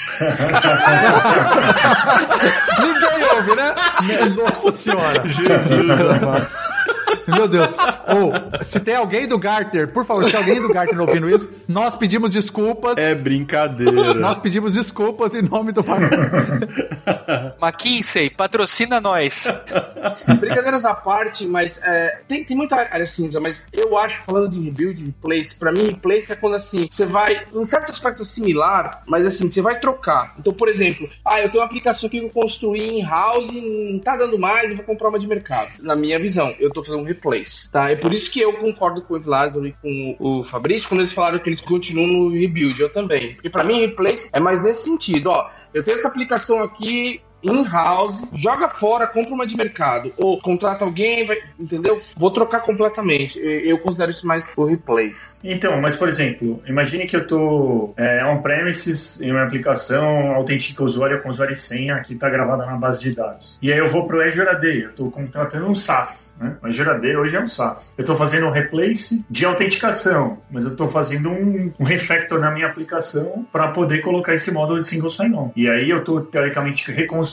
Ninguém ouve, né? Nossa senhora. Jesus, amado. Meu Deus. Ou, se tem alguém do Gartner, por favor, se alguém do Gartner ouvindo isso, nós pedimos desculpas. É brincadeira. Nós pedimos desculpas em nome do Marco. McKinsey, patrocina nós. Brincadeiras à parte, mas é, tem, tem muita área cinza, mas eu acho, falando de rebuild, replace, pra mim, replace é quando assim, você vai, em certo aspecto similar, mas assim, você vai trocar. Então, por exemplo, ah, eu tenho uma aplicação aqui que eu construí em house, não tá dando mais, eu vou comprar uma de mercado. Na minha visão, eu tô fazendo um replace, tá? É por isso que eu concordo com o Lázaro e com o Fabrício quando eles falaram que eles continuam no rebuild, eu também. Porque pra mim, replace é mais nesse sentido, ó. Eu tenho essa aplicação aqui, in-house, joga fora, compra uma de mercado. Ou contrata alguém, vai, entendeu? Vou trocar completamente. Eu considero isso mais o replace. Então, mas por exemplo, imagine que eu tô é, on-premises em uma aplicação, autentica usuário com usuário e senha que está gravada na base de dados. E aí eu vou pro Azure AD, eu estou contratando um SaaS, né? O Azure AD hoje é um SaaS. Eu estou fazendo um replace de autenticação, mas eu estou fazendo um, um refactor na minha aplicação para poder colocar esse módulo de single sign-on. E aí eu estou teoricamente reconstruindo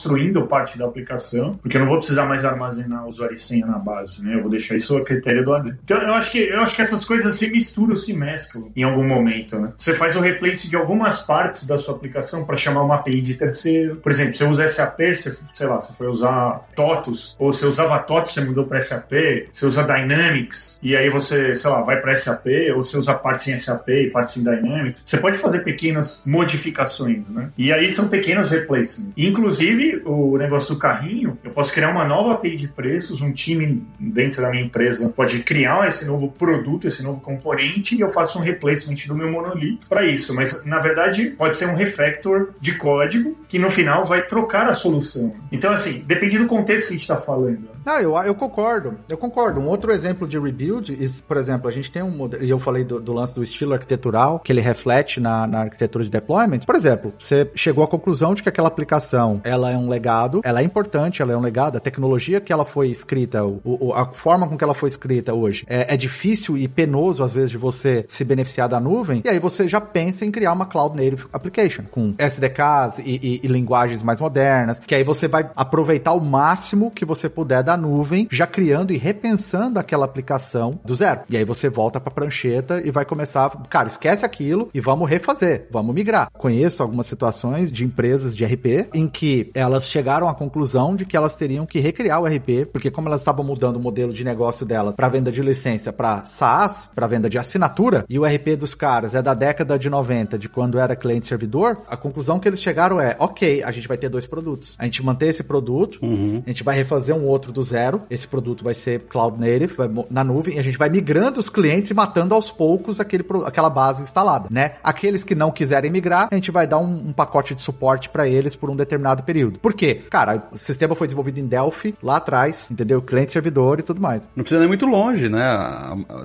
parte da aplicação, porque eu não vou precisar mais armazenar usuário e senha na base, né? Eu vou deixar isso a critério do AD. Então eu acho que eu acho que essas coisas se misturam, se mesclam em algum momento, né? Você faz o replace de algumas partes da sua aplicação para chamar uma API de terceiro. Por exemplo, você usa SAP, você, sei lá, você foi usar TOTUS, ou você usava TOTUS, você mudou para SAP, você usa Dynamics, e aí você, sei lá, vai para SAP, ou você usa partes em SAP e partes em Dynamics. Você pode fazer pequenas modificações, né? E aí são pequenos replacements. Inclusive, o negócio do carrinho, eu posso criar uma nova API de preços, um time dentro da minha empresa pode criar esse novo produto, esse novo componente, e eu faço um replacement do meu monolito para isso. Mas, na verdade, pode ser um refactor de código que no final vai trocar a solução. Então, assim, depende do contexto que a gente está falando. Não, eu, eu concordo. Eu concordo. Um outro exemplo de rebuild, por exemplo, a gente tem um modelo, e eu falei do, do, lance do estilo arquitetural, que ele reflete na, na arquitetura de deployment. Por exemplo, você chegou à conclusão de que aquela aplicação, ela é um legado, ela é importante, ela é um legado, a tecnologia que ela foi escrita, o, o, a forma com que ela foi escrita hoje, é, é difícil e penoso, às vezes, de você se beneficiar da nuvem, e aí você já pensa em criar uma Cloud Native Application, com SDKs e, e, e linguagens mais modernas, que aí você vai aproveitar o máximo que você puder da nuvem, já criando e repensando aquela aplicação do zero. E aí você volta para a prancheta e vai começar, cara, esquece aquilo e vamos refazer, vamos migrar. Conheço algumas situações de empresas de RP em que elas chegaram à conclusão de que elas teriam que recriar o RP, porque como elas estavam mudando o modelo de negócio delas para venda de licença para SaaS, para venda de assinatura, e o RP dos caras é da década de 90, de quando era cliente servidor, a conclusão que eles chegaram é, OK, a gente vai ter dois produtos. A gente manter esse produto, uhum. a gente vai refazer um outro do zero, esse produto vai ser cloud native, vai, na nuvem, e a gente vai migrando os clientes e matando aos poucos aquele, aquela base instalada, né? Aqueles que não quiserem migrar, a gente vai dar um, um pacote de suporte para eles por um determinado período. Por quê? Cara, o sistema foi desenvolvido em Delphi, lá atrás, entendeu? Cliente servidor e tudo mais. Não precisa nem muito longe, né?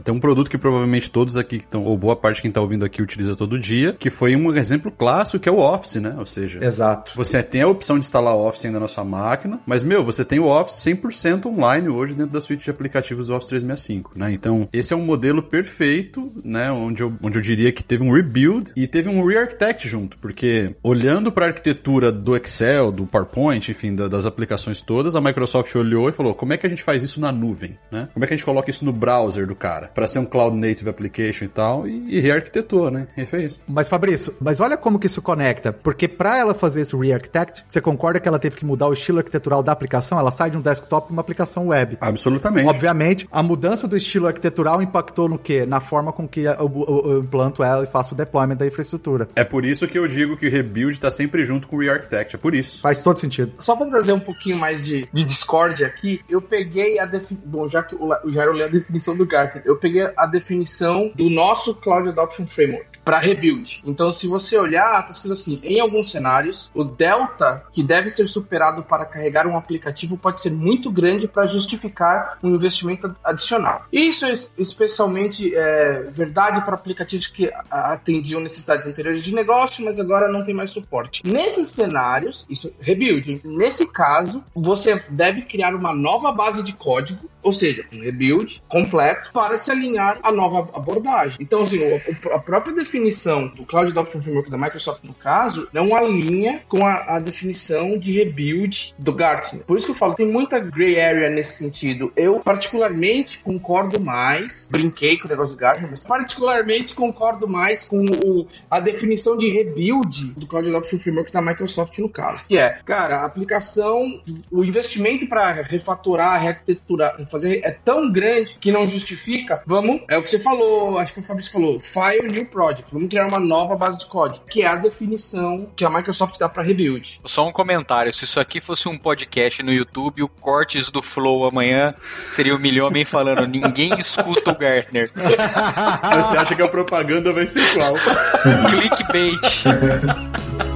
Tem um produto que provavelmente todos aqui que estão, ou boa parte de quem está ouvindo aqui utiliza todo dia, que foi um exemplo clássico que é o Office, né? Ou seja, Exato. você tem a opção de instalar o Office ainda na sua máquina, mas meu, você tem o Office 100% online hoje dentro da suite de aplicativos do Office 365, né? Então, esse é um modelo perfeito, né? Onde eu, onde eu diria que teve um rebuild e teve um re-architect junto, porque olhando para a arquitetura do Excel, do PowerPoint, enfim, da, das aplicações todas, a Microsoft olhou e falou: como é que a gente faz isso na nuvem, né? Como é que a gente coloca isso no browser do cara para ser um cloud native application e tal e, e rearquitetou, né? E fez. Mas Fabrício, mas olha como que isso conecta, porque para ela fazer esse re-architect, você concorda que ela teve que mudar o estilo arquitetural da aplicação? Ela sai de um desktop para uma aplicação web. Absolutamente. Obviamente, a mudança do estilo arquitetural impactou no quê? Na forma com que eu, eu, eu implanto ela e faço o deployment da infraestrutura. É por isso que eu digo que o rebuild está sempre junto com o re-architect, é por isso. Faz todo sentido. Só para trazer um pouquinho mais de, de discórdia aqui, eu peguei a definição. Bom, já que o, o Jairo leu a definição do Gartner, eu peguei a definição do nosso Cloud Adoption Framework para rebuild. Então, se você olhar, tá escrito assim: em alguns cenários, o delta que deve ser superado para carregar um aplicativo pode ser muito grande para justificar um investimento adicional. Isso é especialmente é, verdade para aplicativos que atendiam necessidades anteriores de negócio, mas agora não tem mais suporte. Nesses cenários, isso rebuild. Nesse caso, você deve criar uma nova base de código, ou seja, um rebuild completo para se alinhar à nova abordagem. Então, assim, a própria definição do Cloud Adoption Framework da Microsoft, no caso, não alinha com a, a definição de rebuild do Gartner. Por isso que eu falo, tem muita gray area nesse sentido. Eu, particularmente, concordo mais, brinquei com o negócio do Gartner, mas particularmente concordo mais com o, a definição de rebuild do Cloud Adoption Framework da Microsoft, no caso. Que é, cara, a aplicação, o investimento para refatorar, arquiteturar, fazer é tão grande que não justifica. Vamos, é o que você falou, acho que o Fabrício falou, file new project. Vamos criar uma nova base de código, que é a definição que a Microsoft dá para rebuild. Só um comentário: se isso aqui fosse um podcast no YouTube, o cortes do Flow amanhã seria o Milhomem falando: ninguém escuta o Gartner. Você acha que a propaganda vai ser qual? Clickbait.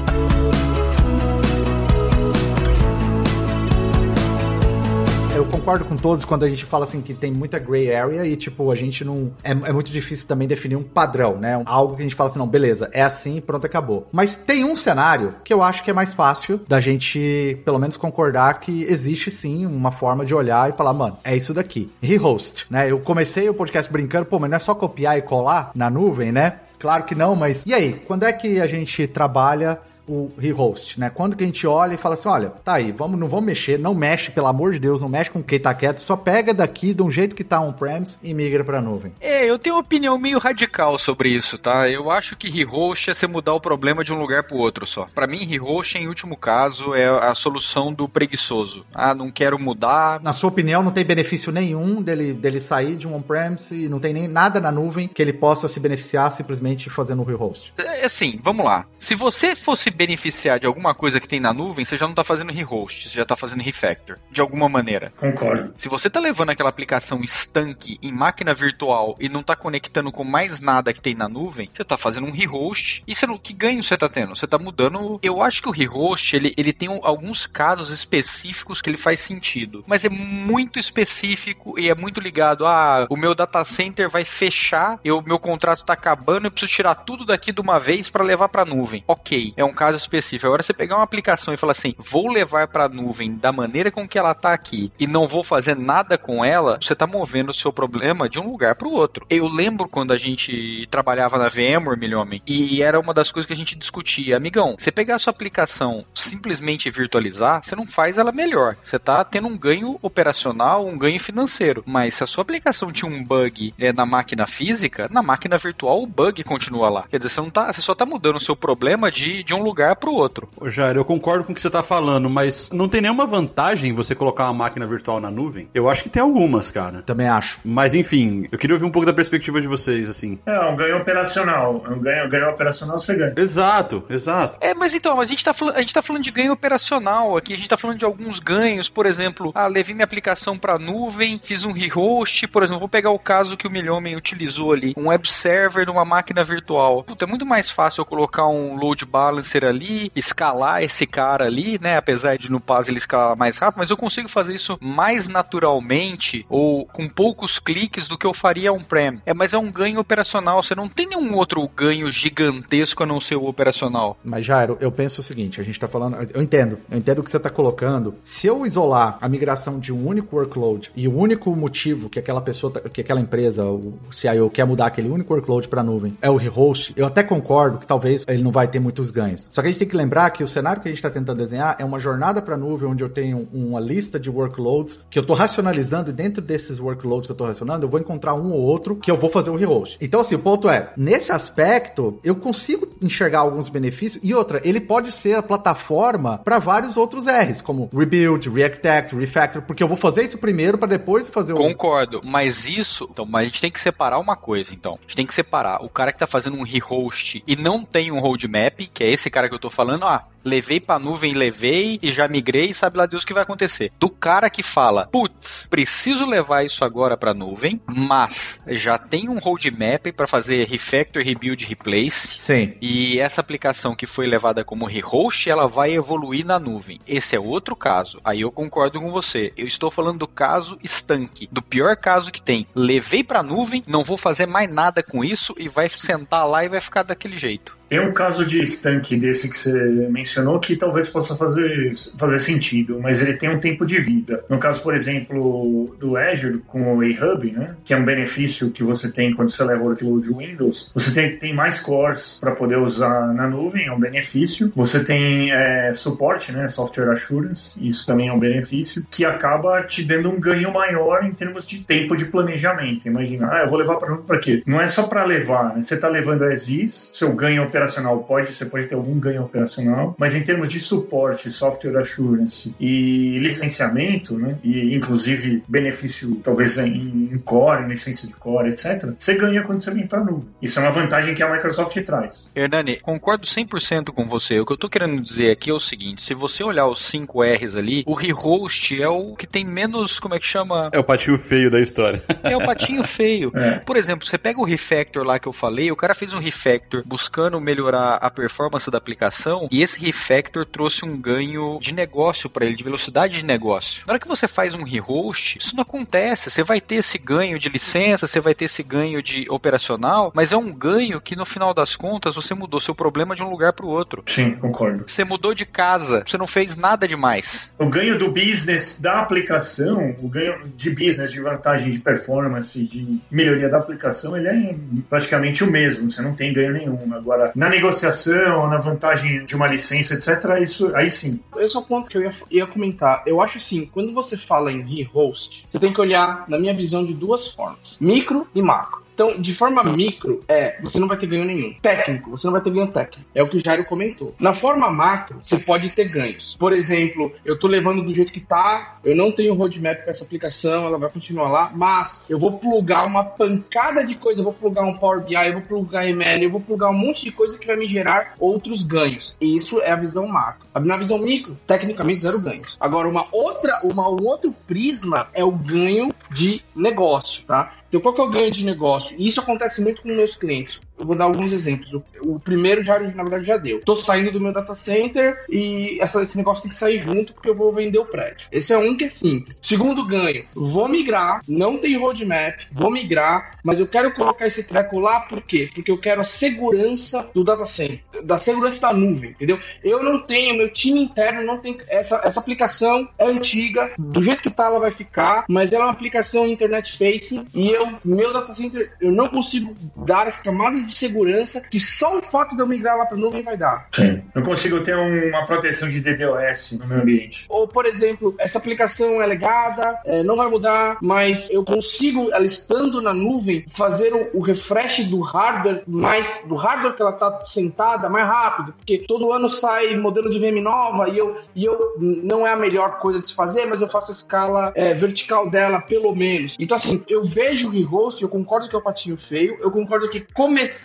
Eu concordo com todos quando a gente fala assim que tem muita gray area e, tipo, a gente não. É, é muito difícil também definir um padrão, né? Algo que a gente fala assim, não, beleza, é assim, pronto, acabou. Mas tem um cenário que eu acho que é mais fácil da gente, pelo menos, concordar que existe sim uma forma de olhar e falar, mano, é isso daqui. Rehost, né? Eu comecei o podcast brincando, pô, mas não é só copiar e colar na nuvem, né? Claro que não, mas. E aí, quando é que a gente trabalha o rehost, né? Quando que a gente olha e fala assim, olha, tá aí, vamos, não vamos mexer, não mexe, pelo amor de Deus, não mexe com quem tá quieto, só pega daqui de um jeito que tá on-premise e migra pra nuvem. É, eu tenho uma opinião meio radical sobre isso, tá? Eu acho que rehost é você mudar o problema de um lugar pro outro só. Para mim, rehost, em último caso, é a solução do preguiçoso. Ah, não quero mudar. Na sua opinião, não tem benefício nenhum dele, dele sair de um on-premise e não tem nem nada na nuvem que ele possa se beneficiar simplesmente fazendo o rehost? É assim, vamos lá. Se você fosse beneficiar de alguma coisa que tem na nuvem, você já não está fazendo rehost, você já está fazendo refactor, de alguma maneira. Concordo. Se você está levando aquela aplicação estanque em máquina virtual e não está conectando com mais nada que tem na nuvem, você está fazendo um rehost. E você não, que ganho você está tendo? Você está mudando. Eu acho que o rehost ele, ele tem alguns casos específicos que ele faz sentido, mas é muito específico e é muito ligado a ah, o meu data center vai fechar, o meu contrato está acabando, eu preciso tirar tudo daqui de uma vez para levar para a nuvem. Ok, é um caso específico. Agora você pegar uma aplicação e falar assim, vou levar para a nuvem da maneira com que ela está aqui e não vou fazer nada com ela, você está movendo o seu problema de um lugar para o outro. Eu lembro quando a gente trabalhava na VMware, Milhomem, e era uma das coisas que a gente discutia. Amigão, você pegar a sua aplicação simplesmente virtualizar, você não faz ela melhor. Você está tendo um ganho operacional, um ganho financeiro. Mas se a sua aplicação tinha um bug é, na máquina física, na máquina virtual o bug continua lá. Quer dizer, você, não tá, você só está mudando o seu problema de, de um lugar para o outro. Ô, Jair, eu concordo com o que você tá falando, mas não tem nenhuma vantagem você colocar uma máquina virtual na nuvem? Eu acho que tem algumas, cara. Também acho. Mas enfim, eu queria ouvir um pouco da perspectiva de vocês, assim. É, um ganho operacional. Um ganho, ganho operacional você ganha. Exato, exato. É, mas então, a gente, tá, a gente tá falando de ganho operacional aqui, a gente tá falando de alguns ganhos, por exemplo, ah, levei minha aplicação pra nuvem, fiz um rehost, por exemplo, vou pegar o caso que o Milhomem utilizou ali, um web server numa máquina virtual. Puta, é muito mais fácil eu colocar um load balancer ali, escalar esse cara ali, né, apesar de no PAS ele escalar mais rápido, mas eu consigo fazer isso mais naturalmente ou com poucos cliques do que eu faria on-prem. É, mas é um ganho operacional, você não tem nenhum outro ganho gigantesco a não ser o operacional. Mas Jairo, eu penso o seguinte, a gente tá falando, eu entendo, eu entendo o que você tá colocando. Se eu isolar a migração de um único workload e o único motivo que aquela pessoa, tá, que aquela empresa, o CIO quer mudar aquele único workload para nuvem é o rehost, eu até concordo que talvez ele não vai ter muitos ganhos. Só que a gente tem que lembrar que o cenário que a gente está tentando desenhar é uma jornada para nuvem onde eu tenho uma lista de workloads que eu estou racionalizando e dentro desses workloads que eu estou racionando, eu vou encontrar um ou outro que eu vou fazer o rehost. Então assim, o ponto é, nesse aspecto, eu consigo enxergar alguns benefícios e outra, ele pode ser a plataforma para vários outros R's, como Rebuild, React, Refactor, porque eu vou fazer isso primeiro para depois fazer o Concordo, mas isso, então, mas a gente tem que separar uma coisa, então. A gente tem que separar o cara que está fazendo um rehost e não tem um roadmap, que é esse cara que eu estou falando, ah, levei pra nuvem, levei e já migrei, sabe lá Deus o que vai acontecer. Do cara que fala, putz, preciso levar isso agora pra nuvem, mas já tem um roadmap para fazer refactor, rebuild, replace. Sim. E essa aplicação que foi levada como rehost, ela vai evoluir na nuvem. Esse é outro caso. Aí eu concordo com você. Eu estou falando do caso estanque, do pior caso que tem. Levei pra nuvem, não vou fazer mais nada com isso e vai sentar lá e vai ficar daquele jeito. Tem um caso de estanque desse que você mencionou que talvez possa fazer, fazer sentido, mas ele tem um tempo de vida. No caso, por exemplo, do Azure com o eHub, né, que é um benefício que você tem quando você leva o workload Windows, você tem, tem mais cores para poder usar na nuvem, é um benefício. Você tem é, suporte, né, software assurance, isso também é um benefício, que acaba te dando um ganho maior em termos de tempo de planejamento. Imagina, ah, eu vou levar para quê? Não é só para levar, né? você está levando as IS, seu ganho operacional pode, você pode ter algum ganho operacional, mas em termos de suporte, software assurance e licenciamento, né, e inclusive benefício talvez em, em core, em licença de core, etc., você ganha quando você vem para a nuvem. Isso é uma vantagem que a Microsoft traz. Hernani, concordo 100% com você. O que eu estou querendo dizer aqui é o seguinte: se você olhar os 5 R's ali, o rehost é o que tem menos, como é que chama? É o patinho feio da história. É o patinho feio. É. Por exemplo, você pega o refactor lá que eu falei, o cara fez um refactor buscando melhorar a performance da aplicação, e esse refactor trouxe um ganho de negócio para ele, de velocidade de negócio. Na hora que você faz um rehost, isso não acontece. Você vai ter esse ganho de licença, você vai ter esse ganho de operacional, mas é um ganho que no final das contas você mudou seu problema de um lugar para o outro. Sim, concordo. Você mudou de casa, você não fez nada demais. O ganho do business da aplicação, o ganho de business, de vantagem de performance, de melhoria da aplicação, ele é praticamente o mesmo. Você não tem ganho nenhum. Agora, na negociação, na vantagem de uma licença, etc., isso aí sim. Esse é o ponto que eu ia, ia comentar. Eu acho assim, quando você fala em rehost, você tem que olhar, na minha visão, de duas formas: micro e macro. Então, de forma micro, é, você não vai ter ganho nenhum. Técnico, você não vai ter ganho técnico. É o que o Jairo comentou. Na forma macro, você pode ter ganhos. Por exemplo, eu tô levando do jeito que tá, eu não tenho roadmap para essa aplicação, ela vai continuar lá, mas eu vou plugar uma pancada de coisa, eu vou plugar um Power BI, eu vou plugar ML, eu vou plugar um monte de coisa que vai me gerar outros ganhos. E isso é a visão macro. Na visão micro, tecnicamente zero ganhos. Agora, uma outra, uma, um outro prisma é o ganho de negócio, tá? Então, qual que é o ganho de negócio? E isso acontece muito com meus clientes. Eu vou dar alguns exemplos. O, o primeiro já, na verdade, já deu. Tô saindo do meu data center e essa, esse negócio tem que sair junto porque eu vou vender o prédio. Esse é um que é simples. Segundo ganho, vou migrar, não tem roadmap, vou migrar, mas eu quero colocar esse treco lá por quê? Porque eu quero a segurança do data center, da segurança da nuvem, entendeu? Eu não tenho, meu time interno não tem. Essa, essa aplicação é antiga, do jeito que tá, ela vai ficar, mas ela é uma aplicação internet facing e eu, meu data center, eu não consigo dar as camadas de segurança que só o fato de eu migrar lá para nuvem vai dar. Sim. Eu consigo ter uma proteção de DDoS no meu ambiente. Ou, por exemplo, essa aplicação é legada, é, não vai mudar, mas eu consigo, ela estando na nuvem, fazer o, o refresh do hardware mais do hardware que ela está sentada mais rápido, porque todo ano sai modelo de VM nova e eu, e eu não é a melhor coisa de se fazer, mas eu faço a escala é, vertical dela, pelo menos. Então, assim, eu vejo o rehost, eu concordo que é o patinho feio, eu concordo que começar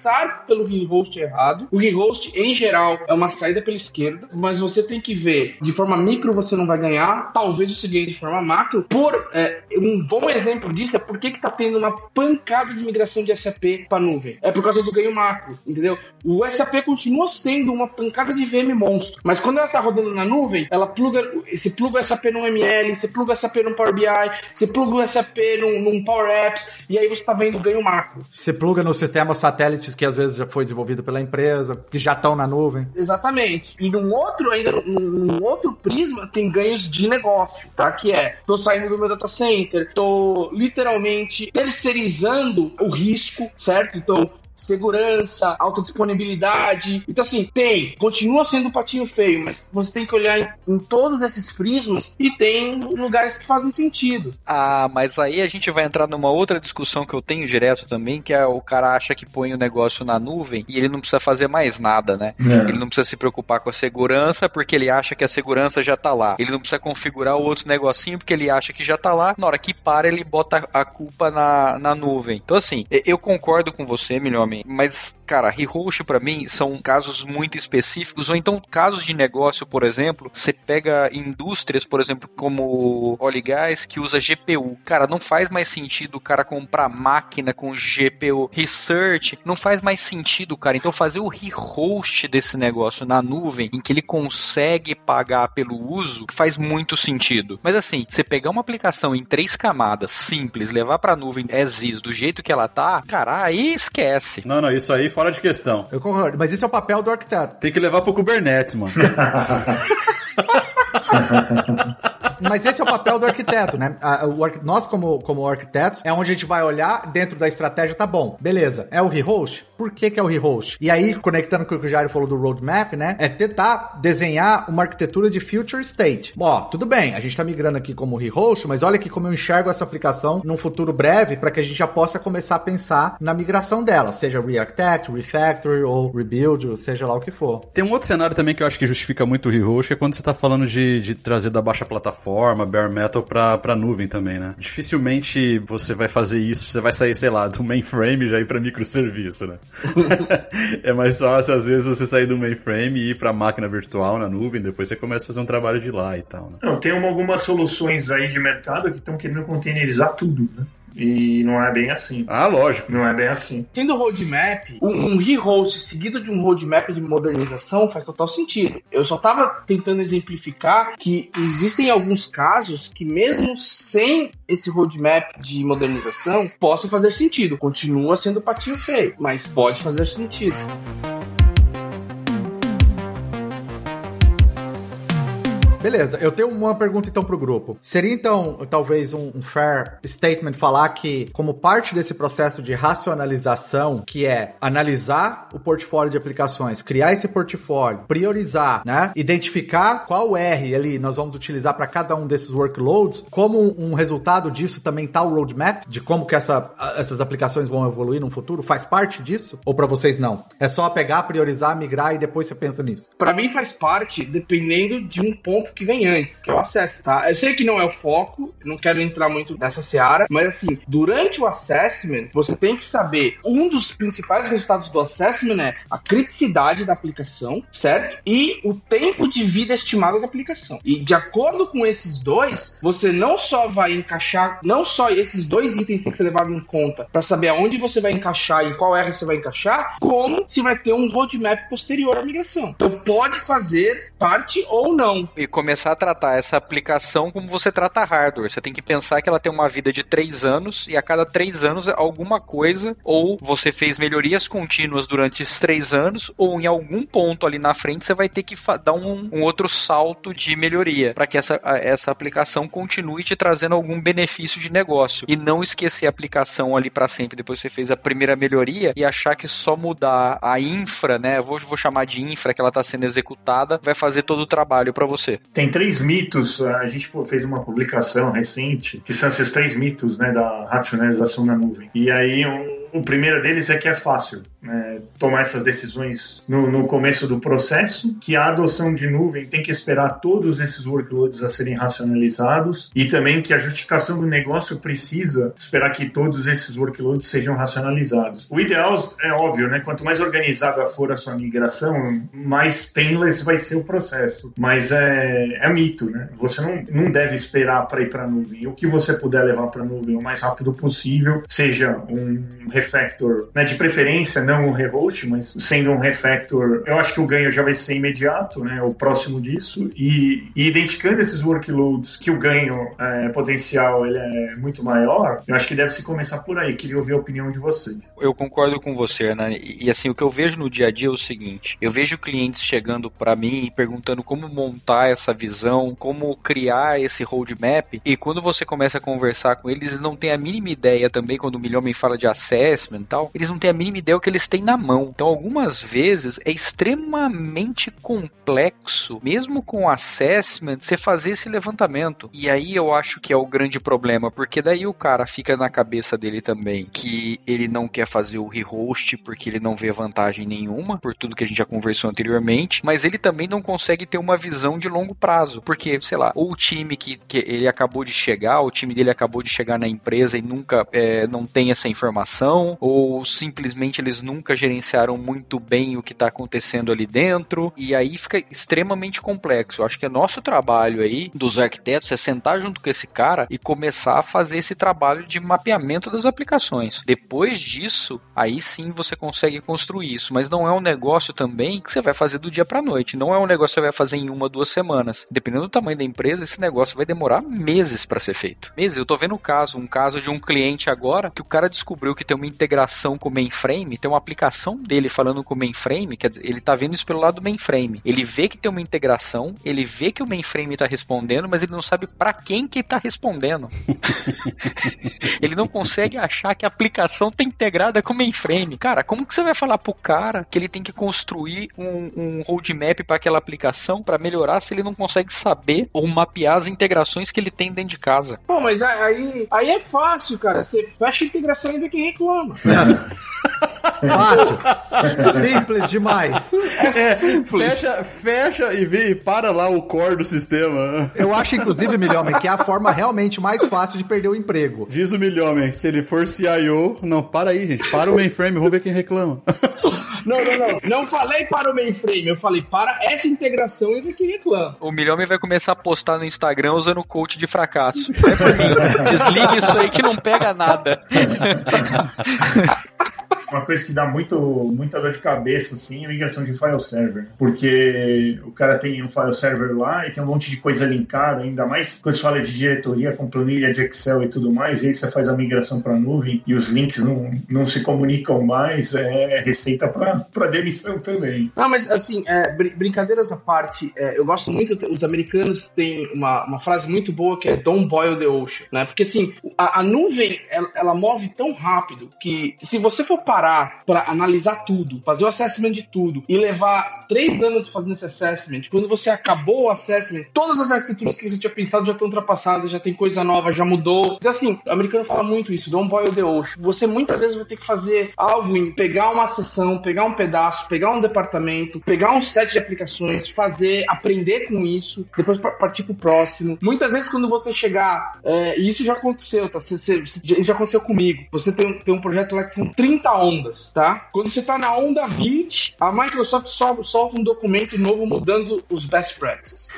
pelo rehost é errado. O rehost, em geral, é uma saída pela esquerda, mas você tem que ver de forma micro você não vai ganhar, talvez você ganhe de forma macro. Por é, um bom exemplo disso é por que está tendo uma pancada de migração de SAP para nuvem. É por causa do ganho macro, entendeu? O SAP continua sendo uma pancada de VM monstro, mas quando ela está rodando na nuvem, ela pluga, você pluga SAP no ML, você pluga SAP no Power BI, você pluga o SAP num, num Power Apps, e aí você está vendo ganho macro. Você pluga no sistema que às vezes já foi desenvolvido pela empresa, que já estão na nuvem. Exatamente. E num outro, ainda num outro prisma, tem ganhos de negócio, tá? Que é, tô saindo do meu data center, tô literalmente terceirizando o risco, certo? Então, segurança, alta disponibilidade. Então, assim, tem, continua sendo um patinho feio, mas você tem que olhar em, em, todos esses prismas e tem lugares que fazem sentido. Ah, mas aí a gente vai entrar numa outra discussão que eu tenho direto também, que é o cara acha que põe o negócio na nuvem e ele não precisa fazer mais nada, né? É. Ele não precisa se preocupar com a segurança porque ele acha que a segurança já tá lá. Ele não precisa configurar o outro negocinho porque ele acha que já tá lá. Na hora que para, ele bota a culpa na, na nuvem. Então, assim, eu concordo com você, melhor mas, cara, rehost para mim são casos muito específicos, ou então casos de negócio, por exemplo, você pega indústrias, por exemplo, como óleo e gás, que usa GPU. Cara, não faz mais sentido o cara comprar máquina com GPU. Research, não faz mais sentido, cara. Então fazer o rehost desse negócio na nuvem, em que ele consegue pagar pelo uso, faz muito sentido. Mas assim, você pegar uma aplicação em três camadas, simples, levar pra nuvem as is, do jeito que ela tá, cara, aí esquece. Não, não, isso aí fora de questão. Eu concordo, mas esse é o papel do arquiteto. Tem que levar pro Kubernetes, mano. Mas esse é o papel do arquiteto, né? o, nós, como, como arquitetos, é onde a gente vai olhar dentro da estratégia, tá bom, beleza. É o rehost? Por que, que é o rehost? E aí, conectando com o que o Jairo falou do roadmap, né? É tentar desenhar uma arquitetura de future state. Ó, tudo bem, a gente tá migrando aqui como rehost, mas olha aqui como eu enxergo essa aplicação num futuro breve para que a gente já possa começar a pensar na migração dela, seja re-architect, refactory ou rebuild, ou seja lá o que for. Tem um outro cenário também que eu acho que justifica muito o rehost, que é quando você tá falando de, de trazer da baixa plataforma, bare metal pra, pra nuvem também, né? Dificilmente você vai fazer isso, você vai sair, sei lá, do mainframe e já ir pra microserviço, né? é mais fácil, às vezes, você sair do mainframe e ir pra máquina virtual na nuvem, depois você começa a fazer um trabalho de lá e tal, né? Não, tem algumas soluções aí de mercado que estão querendo containerizar tudo, né? E não é bem assim. Ah, lógico. Não é bem assim. Tendo roadmap, um, um rehost seguido de um roadmap de modernização faz total sentido. Eu só tava tentando exemplificar que existem alguns casos que mesmo sem esse roadmap de modernização possa fazer sentido. Continua sendo patinho feio, mas pode fazer sentido. Beleza, eu tenho uma pergunta então pro grupo. Seria então, talvez, um, um, fair statement falar que, como parte desse processo de racionalização, que é analisar o portfólio de aplicações, criar esse portfólio, priorizar, né? Identificar qual R ali nós vamos utilizar para cada um desses workloads, como um resultado disso também tá o roadmap de como que essa, essas aplicações vão evoluir no futuro? Faz parte disso? Ou para vocês não? É só pegar, priorizar, migrar e depois você pensa nisso? Para mim faz parte, dependendo de um ponto que vem antes, que é o acesso, tá? Eu sei que não é o foco, não quero entrar muito nessa seara, mas assim, durante o assessment, você tem que saber, um dos principais resultados do assessment é a criticidade da aplicação, certo? E o tempo de vida estimado da aplicação. E de acordo com esses dois, você não só vai encaixar, não só esses dois itens têm que ser levados em conta para saber aonde você vai encaixar e qual R você vai encaixar, como se vai ter um roadmap posterior à migração. Então pode fazer parte ou não. E começar a tratar essa aplicação como você trata hardware. Você tem que pensar que ela tem uma vida de três anos e a cada três anos alguma coisa, ou você fez melhorias contínuas durante esses três anos, ou em algum ponto ali na frente você vai ter que dar um, um outro salto de melhoria para que essa, essa aplicação continue te trazendo algum benefício de negócio e não esquecer a aplicação ali para sempre depois que você fez a primeira melhoria e achar que só mudar a infra, né? Vou, vou chamar de infra que ela está sendo executada, vai fazer todo o trabalho para você. Tem três mitos, a gente fez uma publicação recente, que são esses três mitos né, da racionalização da nuvem. E aí um, o primeiro deles é que é fácil né, tomar essas decisões no, no, começo do processo, que a adoção de nuvem tem que esperar todos esses workloads a serem racionalizados e também que a justificação do negócio precisa esperar que todos esses workloads sejam racionalizados. O ideal é óbvio, né? Quanto mais organizada for a sua migração, mais painless vai ser o processo. Mas é, é mito, né? Você não, não deve esperar para ir para a nuvem. O que você puder levar para a nuvem o mais rápido possível, seja um refactor, né, de preferência não um rehost, mas sendo um refactor, eu acho que o ganho já vai ser imediato, né, o próximo disso, e, e identificando esses workloads que o ganho é, potencial ele é muito maior, eu acho que deve se começar por aí. Queria ouvir a opinião de vocês. Eu concordo com você, né? E, assim, o que eu vejo no dia a dia é o seguinte: eu vejo clientes chegando para mim e perguntando como montar essa visão, como criar esse roadmap, e quando você começa a conversar com eles, eles não têm a mínima ideia também, quando o Milhão me fala de acesso e tal, eles não têm a mínima ideia o que eles têm na mão. Então, algumas vezes é extremamente complexo, mesmo com assessment, você fazer esse levantamento. E aí eu acho que é o grande problema, porque daí o cara fica na cabeça dele também que ele não quer fazer o rehost porque ele não vê vantagem nenhuma, por tudo que a gente já conversou anteriormente, mas ele também não consegue ter uma visão de longo prazo, porque, sei lá, ou o time que, que ele acabou de chegar, o time dele acabou de chegar na empresa e nunca é, não tem essa informação ou simplesmente eles nunca gerenciaram muito bem o que está acontecendo ali dentro, e aí fica extremamente complexo. Eu acho que é nosso trabalho aí, dos arquitetos, é sentar junto com esse cara e começar a fazer esse trabalho de mapeamento das aplicações. Depois disso, aí sim você consegue construir isso, mas não é um negócio também que você vai fazer do dia para noite, não é um negócio que você vai fazer em uma, duas semanas. Dependendo do tamanho da empresa, esse negócio vai demorar meses para ser feito. Meses. Eu tô vendo um caso, um caso de um cliente agora que o cara descobriu que tem uma integração com o mainframe, tem uma aplicação dele falando com o mainframe, quer dizer, ele está vendo isso pelo lado do mainframe. Ele vê que tem uma integração, ele vê que o mainframe está respondendo, mas ele não sabe para quem que está respondendo. ele não consegue achar que a aplicação está integrada com o mainframe. Cara, como que você vai falar pro cara que ele tem que construir um, um roadmap para aquela aplicação para melhorar se ele não consegue saber ou mapear as integrações que ele tem dentro de casa? Pô, mas aí, aí é fácil, cara. Você fecha a integração ainda quem reclama funciona. Fácil. Simples demais. É, fecha, fecha e vê e para lá o core do sistema. Eu acho, inclusive, Milhomem, que é a forma realmente mais fácil de perder o emprego. Diz o Milhomem, se ele for CIO... Não, para aí, gente. Para o mainframe, vamos ver quem reclama. Não, não, não. Não falei para o mainframe, eu falei para essa integração e ver quem reclama. O Milhomem vai começar a postar no Instagram usando o coach de fracasso. É por mim. Desligue isso aí que não pega nada. uma coisa que dá muito, muita dor de cabeça, assim, é a migração de file server. Porque o cara tem um file server lá e tem um monte de coisa linkada, ainda mais quando você fala de diretoria com planilha de Excel e tudo mais, e aí você faz a migração para nuvem e os links não, não se comunicam mais, é receita para demissão também. Não, mas assim, é, br brincadeiras à parte, é, eu gosto muito, os americanos têm uma, uma frase muito boa que é don't boil the ocean, né? Porque assim, a, a nuvem, ela, ela move tão rápido que se você for parar parar para analisar tudo, fazer o assessment de tudo e levar três anos fazendo esse assessment, quando você acabou o assessment, todas as arquiteturas que você tinha pensado já estão ultrapassadas, já tem coisa nova, já mudou. Então, assim, o americano fala muito isso, don't boil the ocean. Você muitas vezes vai ter que fazer algo em pegar uma sessão, pegar um pedaço, pegar um departamento, pegar um set de aplicações, fazer, aprender com isso, depois partir pro próximo. Muitas vezes quando você chegar, é, e isso já aconteceu, tá? Isso já aconteceu comigo. Você tem, tem um projeto lá que são 30 ondas, tá? Quando você tá na onda 20, a Microsoft solta, um documento novo mudando os best practices.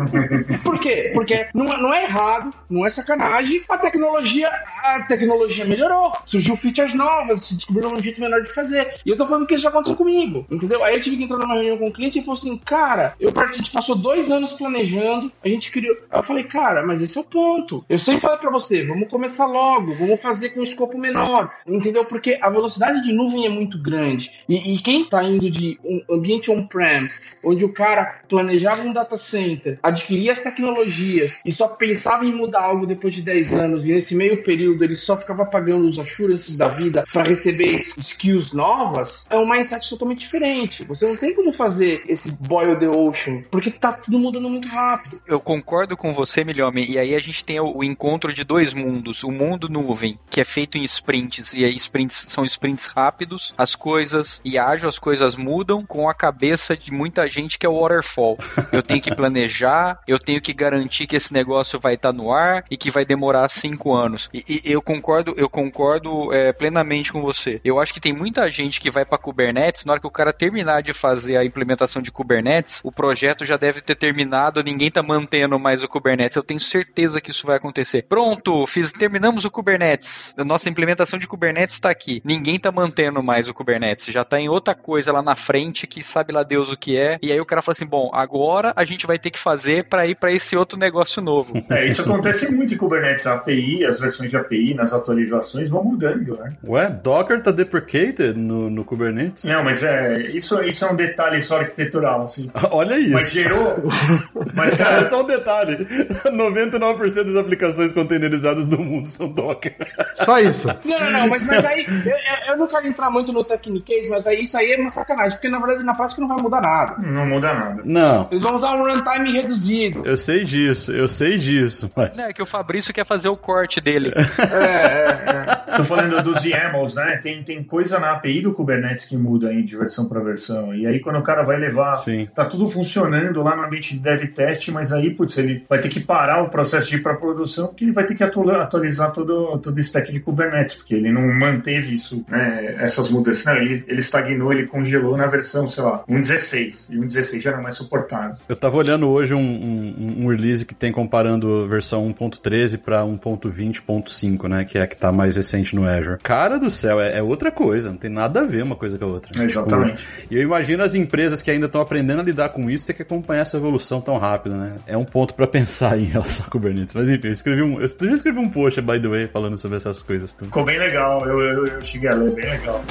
Por quê? Porque não, é, não é errado, não é sacanagem. A tecnologia, a tecnologia melhorou. Surgiu features novas, se descobriu um jeito melhor de fazer. E eu tô falando que isso já aconteceu comigo, entendeu? Aí eu tive que entrar numa reunião com o cliente e falou assim, cara, eu a gente passou dois anos planejando, a gente criou. Eu falei, cara, mas esse é o ponto. Eu sempre falei pra você, vamos começar logo, vamos fazer com um escopo menor, entendeu? Porque a velocidade de nuvem é muito grande. E, e quem está indo de um ambiente on-prem, onde o cara planejava um data center, adquiria as tecnologias e só pensava em mudar algo depois de 10 anos, e nesse meio período ele só ficava pagando os assurances da vida para receber skills novas, é um mindset totalmente diferente. Você não tem como fazer esse boil the ocean, porque tá tudo mudando muito rápido. Eu concordo com você, Milhome, e aí a gente tem o, o encontro de dois mundos. O mundo nuvem, que é feito em sprints, e aí sprints são sprints rápidos, as coisas e ágil, as coisas mudam com a cabeça de muita gente que é o waterfall. Eu tenho que planejar, eu tenho que garantir que esse negócio vai estar tá no ar e que vai demorar cinco anos. E, e eu concordo, eu concordo é, plenamente com você. Eu acho que tem muita gente que vai para Kubernetes, na hora que o cara terminar de fazer a implementação de Kubernetes, o projeto já deve ter terminado, ninguém tá mantendo mais o Kubernetes. Eu tenho certeza que isso vai acontecer. Pronto, fiz, terminamos o Kubernetes. A nossa implementação de Kubernetes está aqui. Ninguém tá mantendo mais o Kubernetes, já tá em outra coisa lá na frente que sabe lá Deus o que é. E aí o cara fala assim: bom, agora a gente vai ter que fazer para ir para esse outro negócio novo. É, isso acontece muito em Kubernetes. A API, as versões de API nas atualizações vão mudando, né? Ué, Docker tá deprecated no, no Kubernetes? Não, mas é, isso, isso é um detalhe só arquitetural, assim. Olha isso. Mas gerou. mas, cara, é só um detalhe: 99% das aplicações containerizadas do mundo são Docker. Só isso. Não, não, não, mas, mas aí eu, eu não quero entrar muito no techniquez, mas aí isso aí é uma sacanagem, porque na verdade na prática não vai mudar nada. Não muda nada. Não. Eles vão usar um runtime reduzido. Eu sei disso, eu sei disso, mas... Não, é que o Fabrício quer fazer o corte dele. é, é, é. Tô falando dos YAMLs, né? Tem, tem coisa na API do Kubernetes que muda aí de versão para versão. E aí quando o cara vai levar, Sim. tá tudo funcionando lá no ambiente de dev test, mas aí, putz, ele vai ter que parar o processo de ir para produção, porque ele vai ter que atualizar todo, todo o stack de Kubernetes, porque ele não manteve isso, né? Essas mudanças. Não, ele, ele estagnou, ele congelou na versão, sei lá, 1.16. E 1.16 já era mais suportável. Eu tava olhando hoje um, um, um release que tem comparando versão 1.13 para 1.20.5, né? Que é a que tá mais recente no Azure. Cara do céu, é, é, outra coisa, não tem nada a ver uma coisa com a outra. Exatamente. Tipo, e eu imagino as empresas que ainda estão aprendendo a lidar com isso ter que acompanhar essa evolução tão rápida, né? É um ponto para pensar em relação a Kubernetes. Mas enfim, eu escrevi um, eu já escrevi um post, by the way, falando sobre essas coisas. Tudo. Ficou bem legal, eu, eu, eu cheguei a ler, bem legal.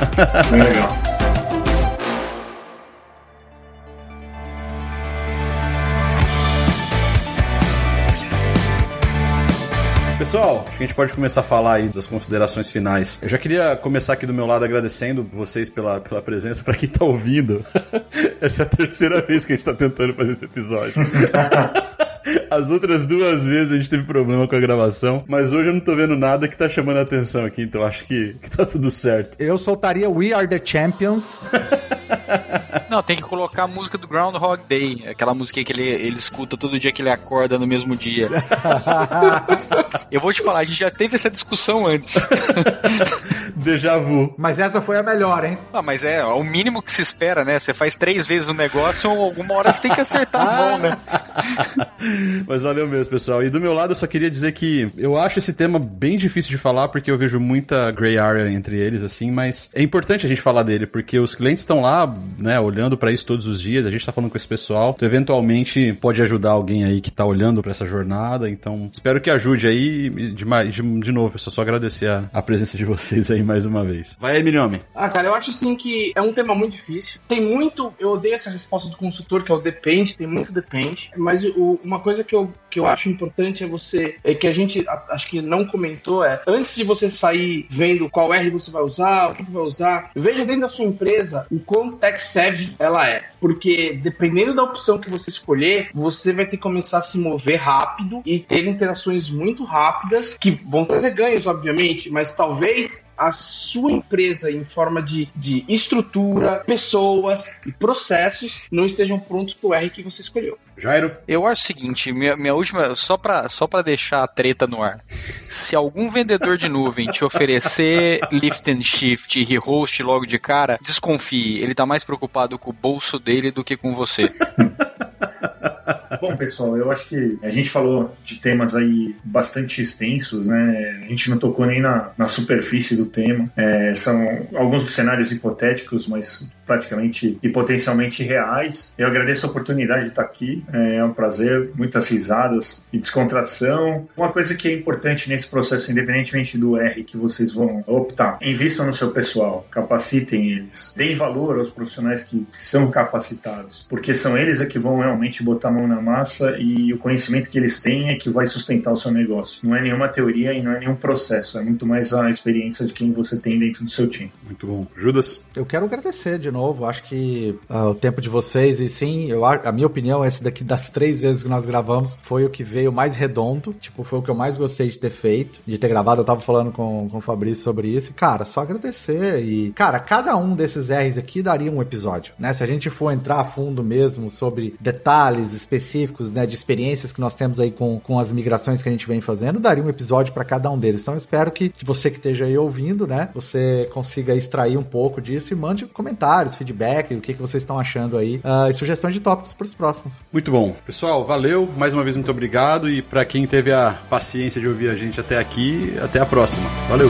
bem legal. Pessoal, acho que a gente pode começar a falar aí das considerações finais. Eu já queria começar aqui do meu lado agradecendo vocês pela, pela presença, para quem tá ouvindo. Essa é a terceira vez que a gente tá tentando fazer esse episódio. As outras duas vezes a gente teve problema com a gravação, mas hoje eu não tô vendo nada que tá chamando a atenção aqui, então acho que, que tá tudo certo. Eu soltaria We Are the Champions. Não, tem que colocar a música do Groundhog Day, aquela música que ele, ele escuta todo dia que ele acorda no mesmo dia. Eu vou te falar, a gente já teve essa discussão antes. Déjà vu. Mas essa foi a melhor, hein? Ah, mas é, é o mínimo que se espera, né? Você faz três vezes o negócio, alguma hora você tem que acertar a mão, né? Mas valeu mesmo, pessoal. E do meu lado, eu só queria dizer que eu acho esse tema bem difícil de falar, porque eu vejo muita gray area entre eles, assim, mas é importante a gente falar dele, porque os clientes estão lá, né, olhando para isso todos os dias, a gente tá falando com esse pessoal, então eventualmente pode ajudar alguém aí que tá olhando para essa jornada, então espero que ajude aí, de, de, de novo, pessoal, só agradecer a, a, presença de vocês aí mais uma vez. Vai aí, Milhome. Ah, cara, eu acho assim que é um tema muito difícil, tem muito, eu odeio essa resposta do consultor, que é o depende, tem muito depende, mas o, uma coisa que eu, que eu acho importante é você, é que a gente acho que não comentou, é antes de você sair vendo qual R você vai usar, o que vai usar, veja dentro da sua empresa o quão tech savvy ela é. Porque dependendo da opção que você escolher, você vai ter que começar a se mover rápido e ter interações muito rápidas que vão trazer ganhos, obviamente, mas talvez a sua empresa em forma de, de estrutura, pessoas e processos não estejam prontos para o R que você escolheu. Jairo? Eu acho o seguinte, minha, minha última, só para só pra deixar a treta no ar. Se algum vendedor de nuvem te oferecer lift and shift e rehost logo de cara, desconfie, ele tá mais preocupado com o bolso dele do que com você. Bom, pessoal, eu acho que a gente falou de temas aí bastante extensos, né? A gente não tocou nem na, na superfície do tema. É, são alguns cenários hipotéticos, mas praticamente e potencialmente reais. Eu agradeço a oportunidade de estar aqui. É, é um prazer, muitas risadas e descontração. Uma coisa que é importante nesse processo, independentemente do R que vocês vão optar, invistam no seu pessoal, capacitem eles, deem valor aos profissionais que são capacitados, porque são eles é que vão realmente botar a mão na massa e o conhecimento que eles têm é que vai sustentar o seu negócio. Não é nenhuma teoria e não é nenhum processo, é muito mais a experiência de quem você tem dentro do seu time. Muito bom. Judas? Eu quero agradecer de novo, acho que uh, o tempo de vocês, e sim, eu, a minha opinião, esse daqui das três vezes que nós gravamos, foi o que veio mais redondo, tipo, foi o que eu mais gostei de ter feito, de ter gravado, eu tava falando com, com o Fabrício sobre isso, e cara, só agradecer, e cara, cada um desses R's aqui daria um episódio, né, se a gente for entrar a fundo mesmo sobre detalhes específicos, né, de experiências que nós temos aí com, com as migrações que a gente vem fazendo, daria um episódio para cada um deles, então espero que você que esteja aí ouvindo, né, você consiga extrair um pouco disso e mande comentários, feedback, o que, que vocês estão achando aí uh, e sugestões de tópicos para os próximos. Muito bom. Pessoal, valeu. Mais uma vez, muito obrigado. E para quem teve a paciência de ouvir a gente até aqui, até a próxima. Valeu!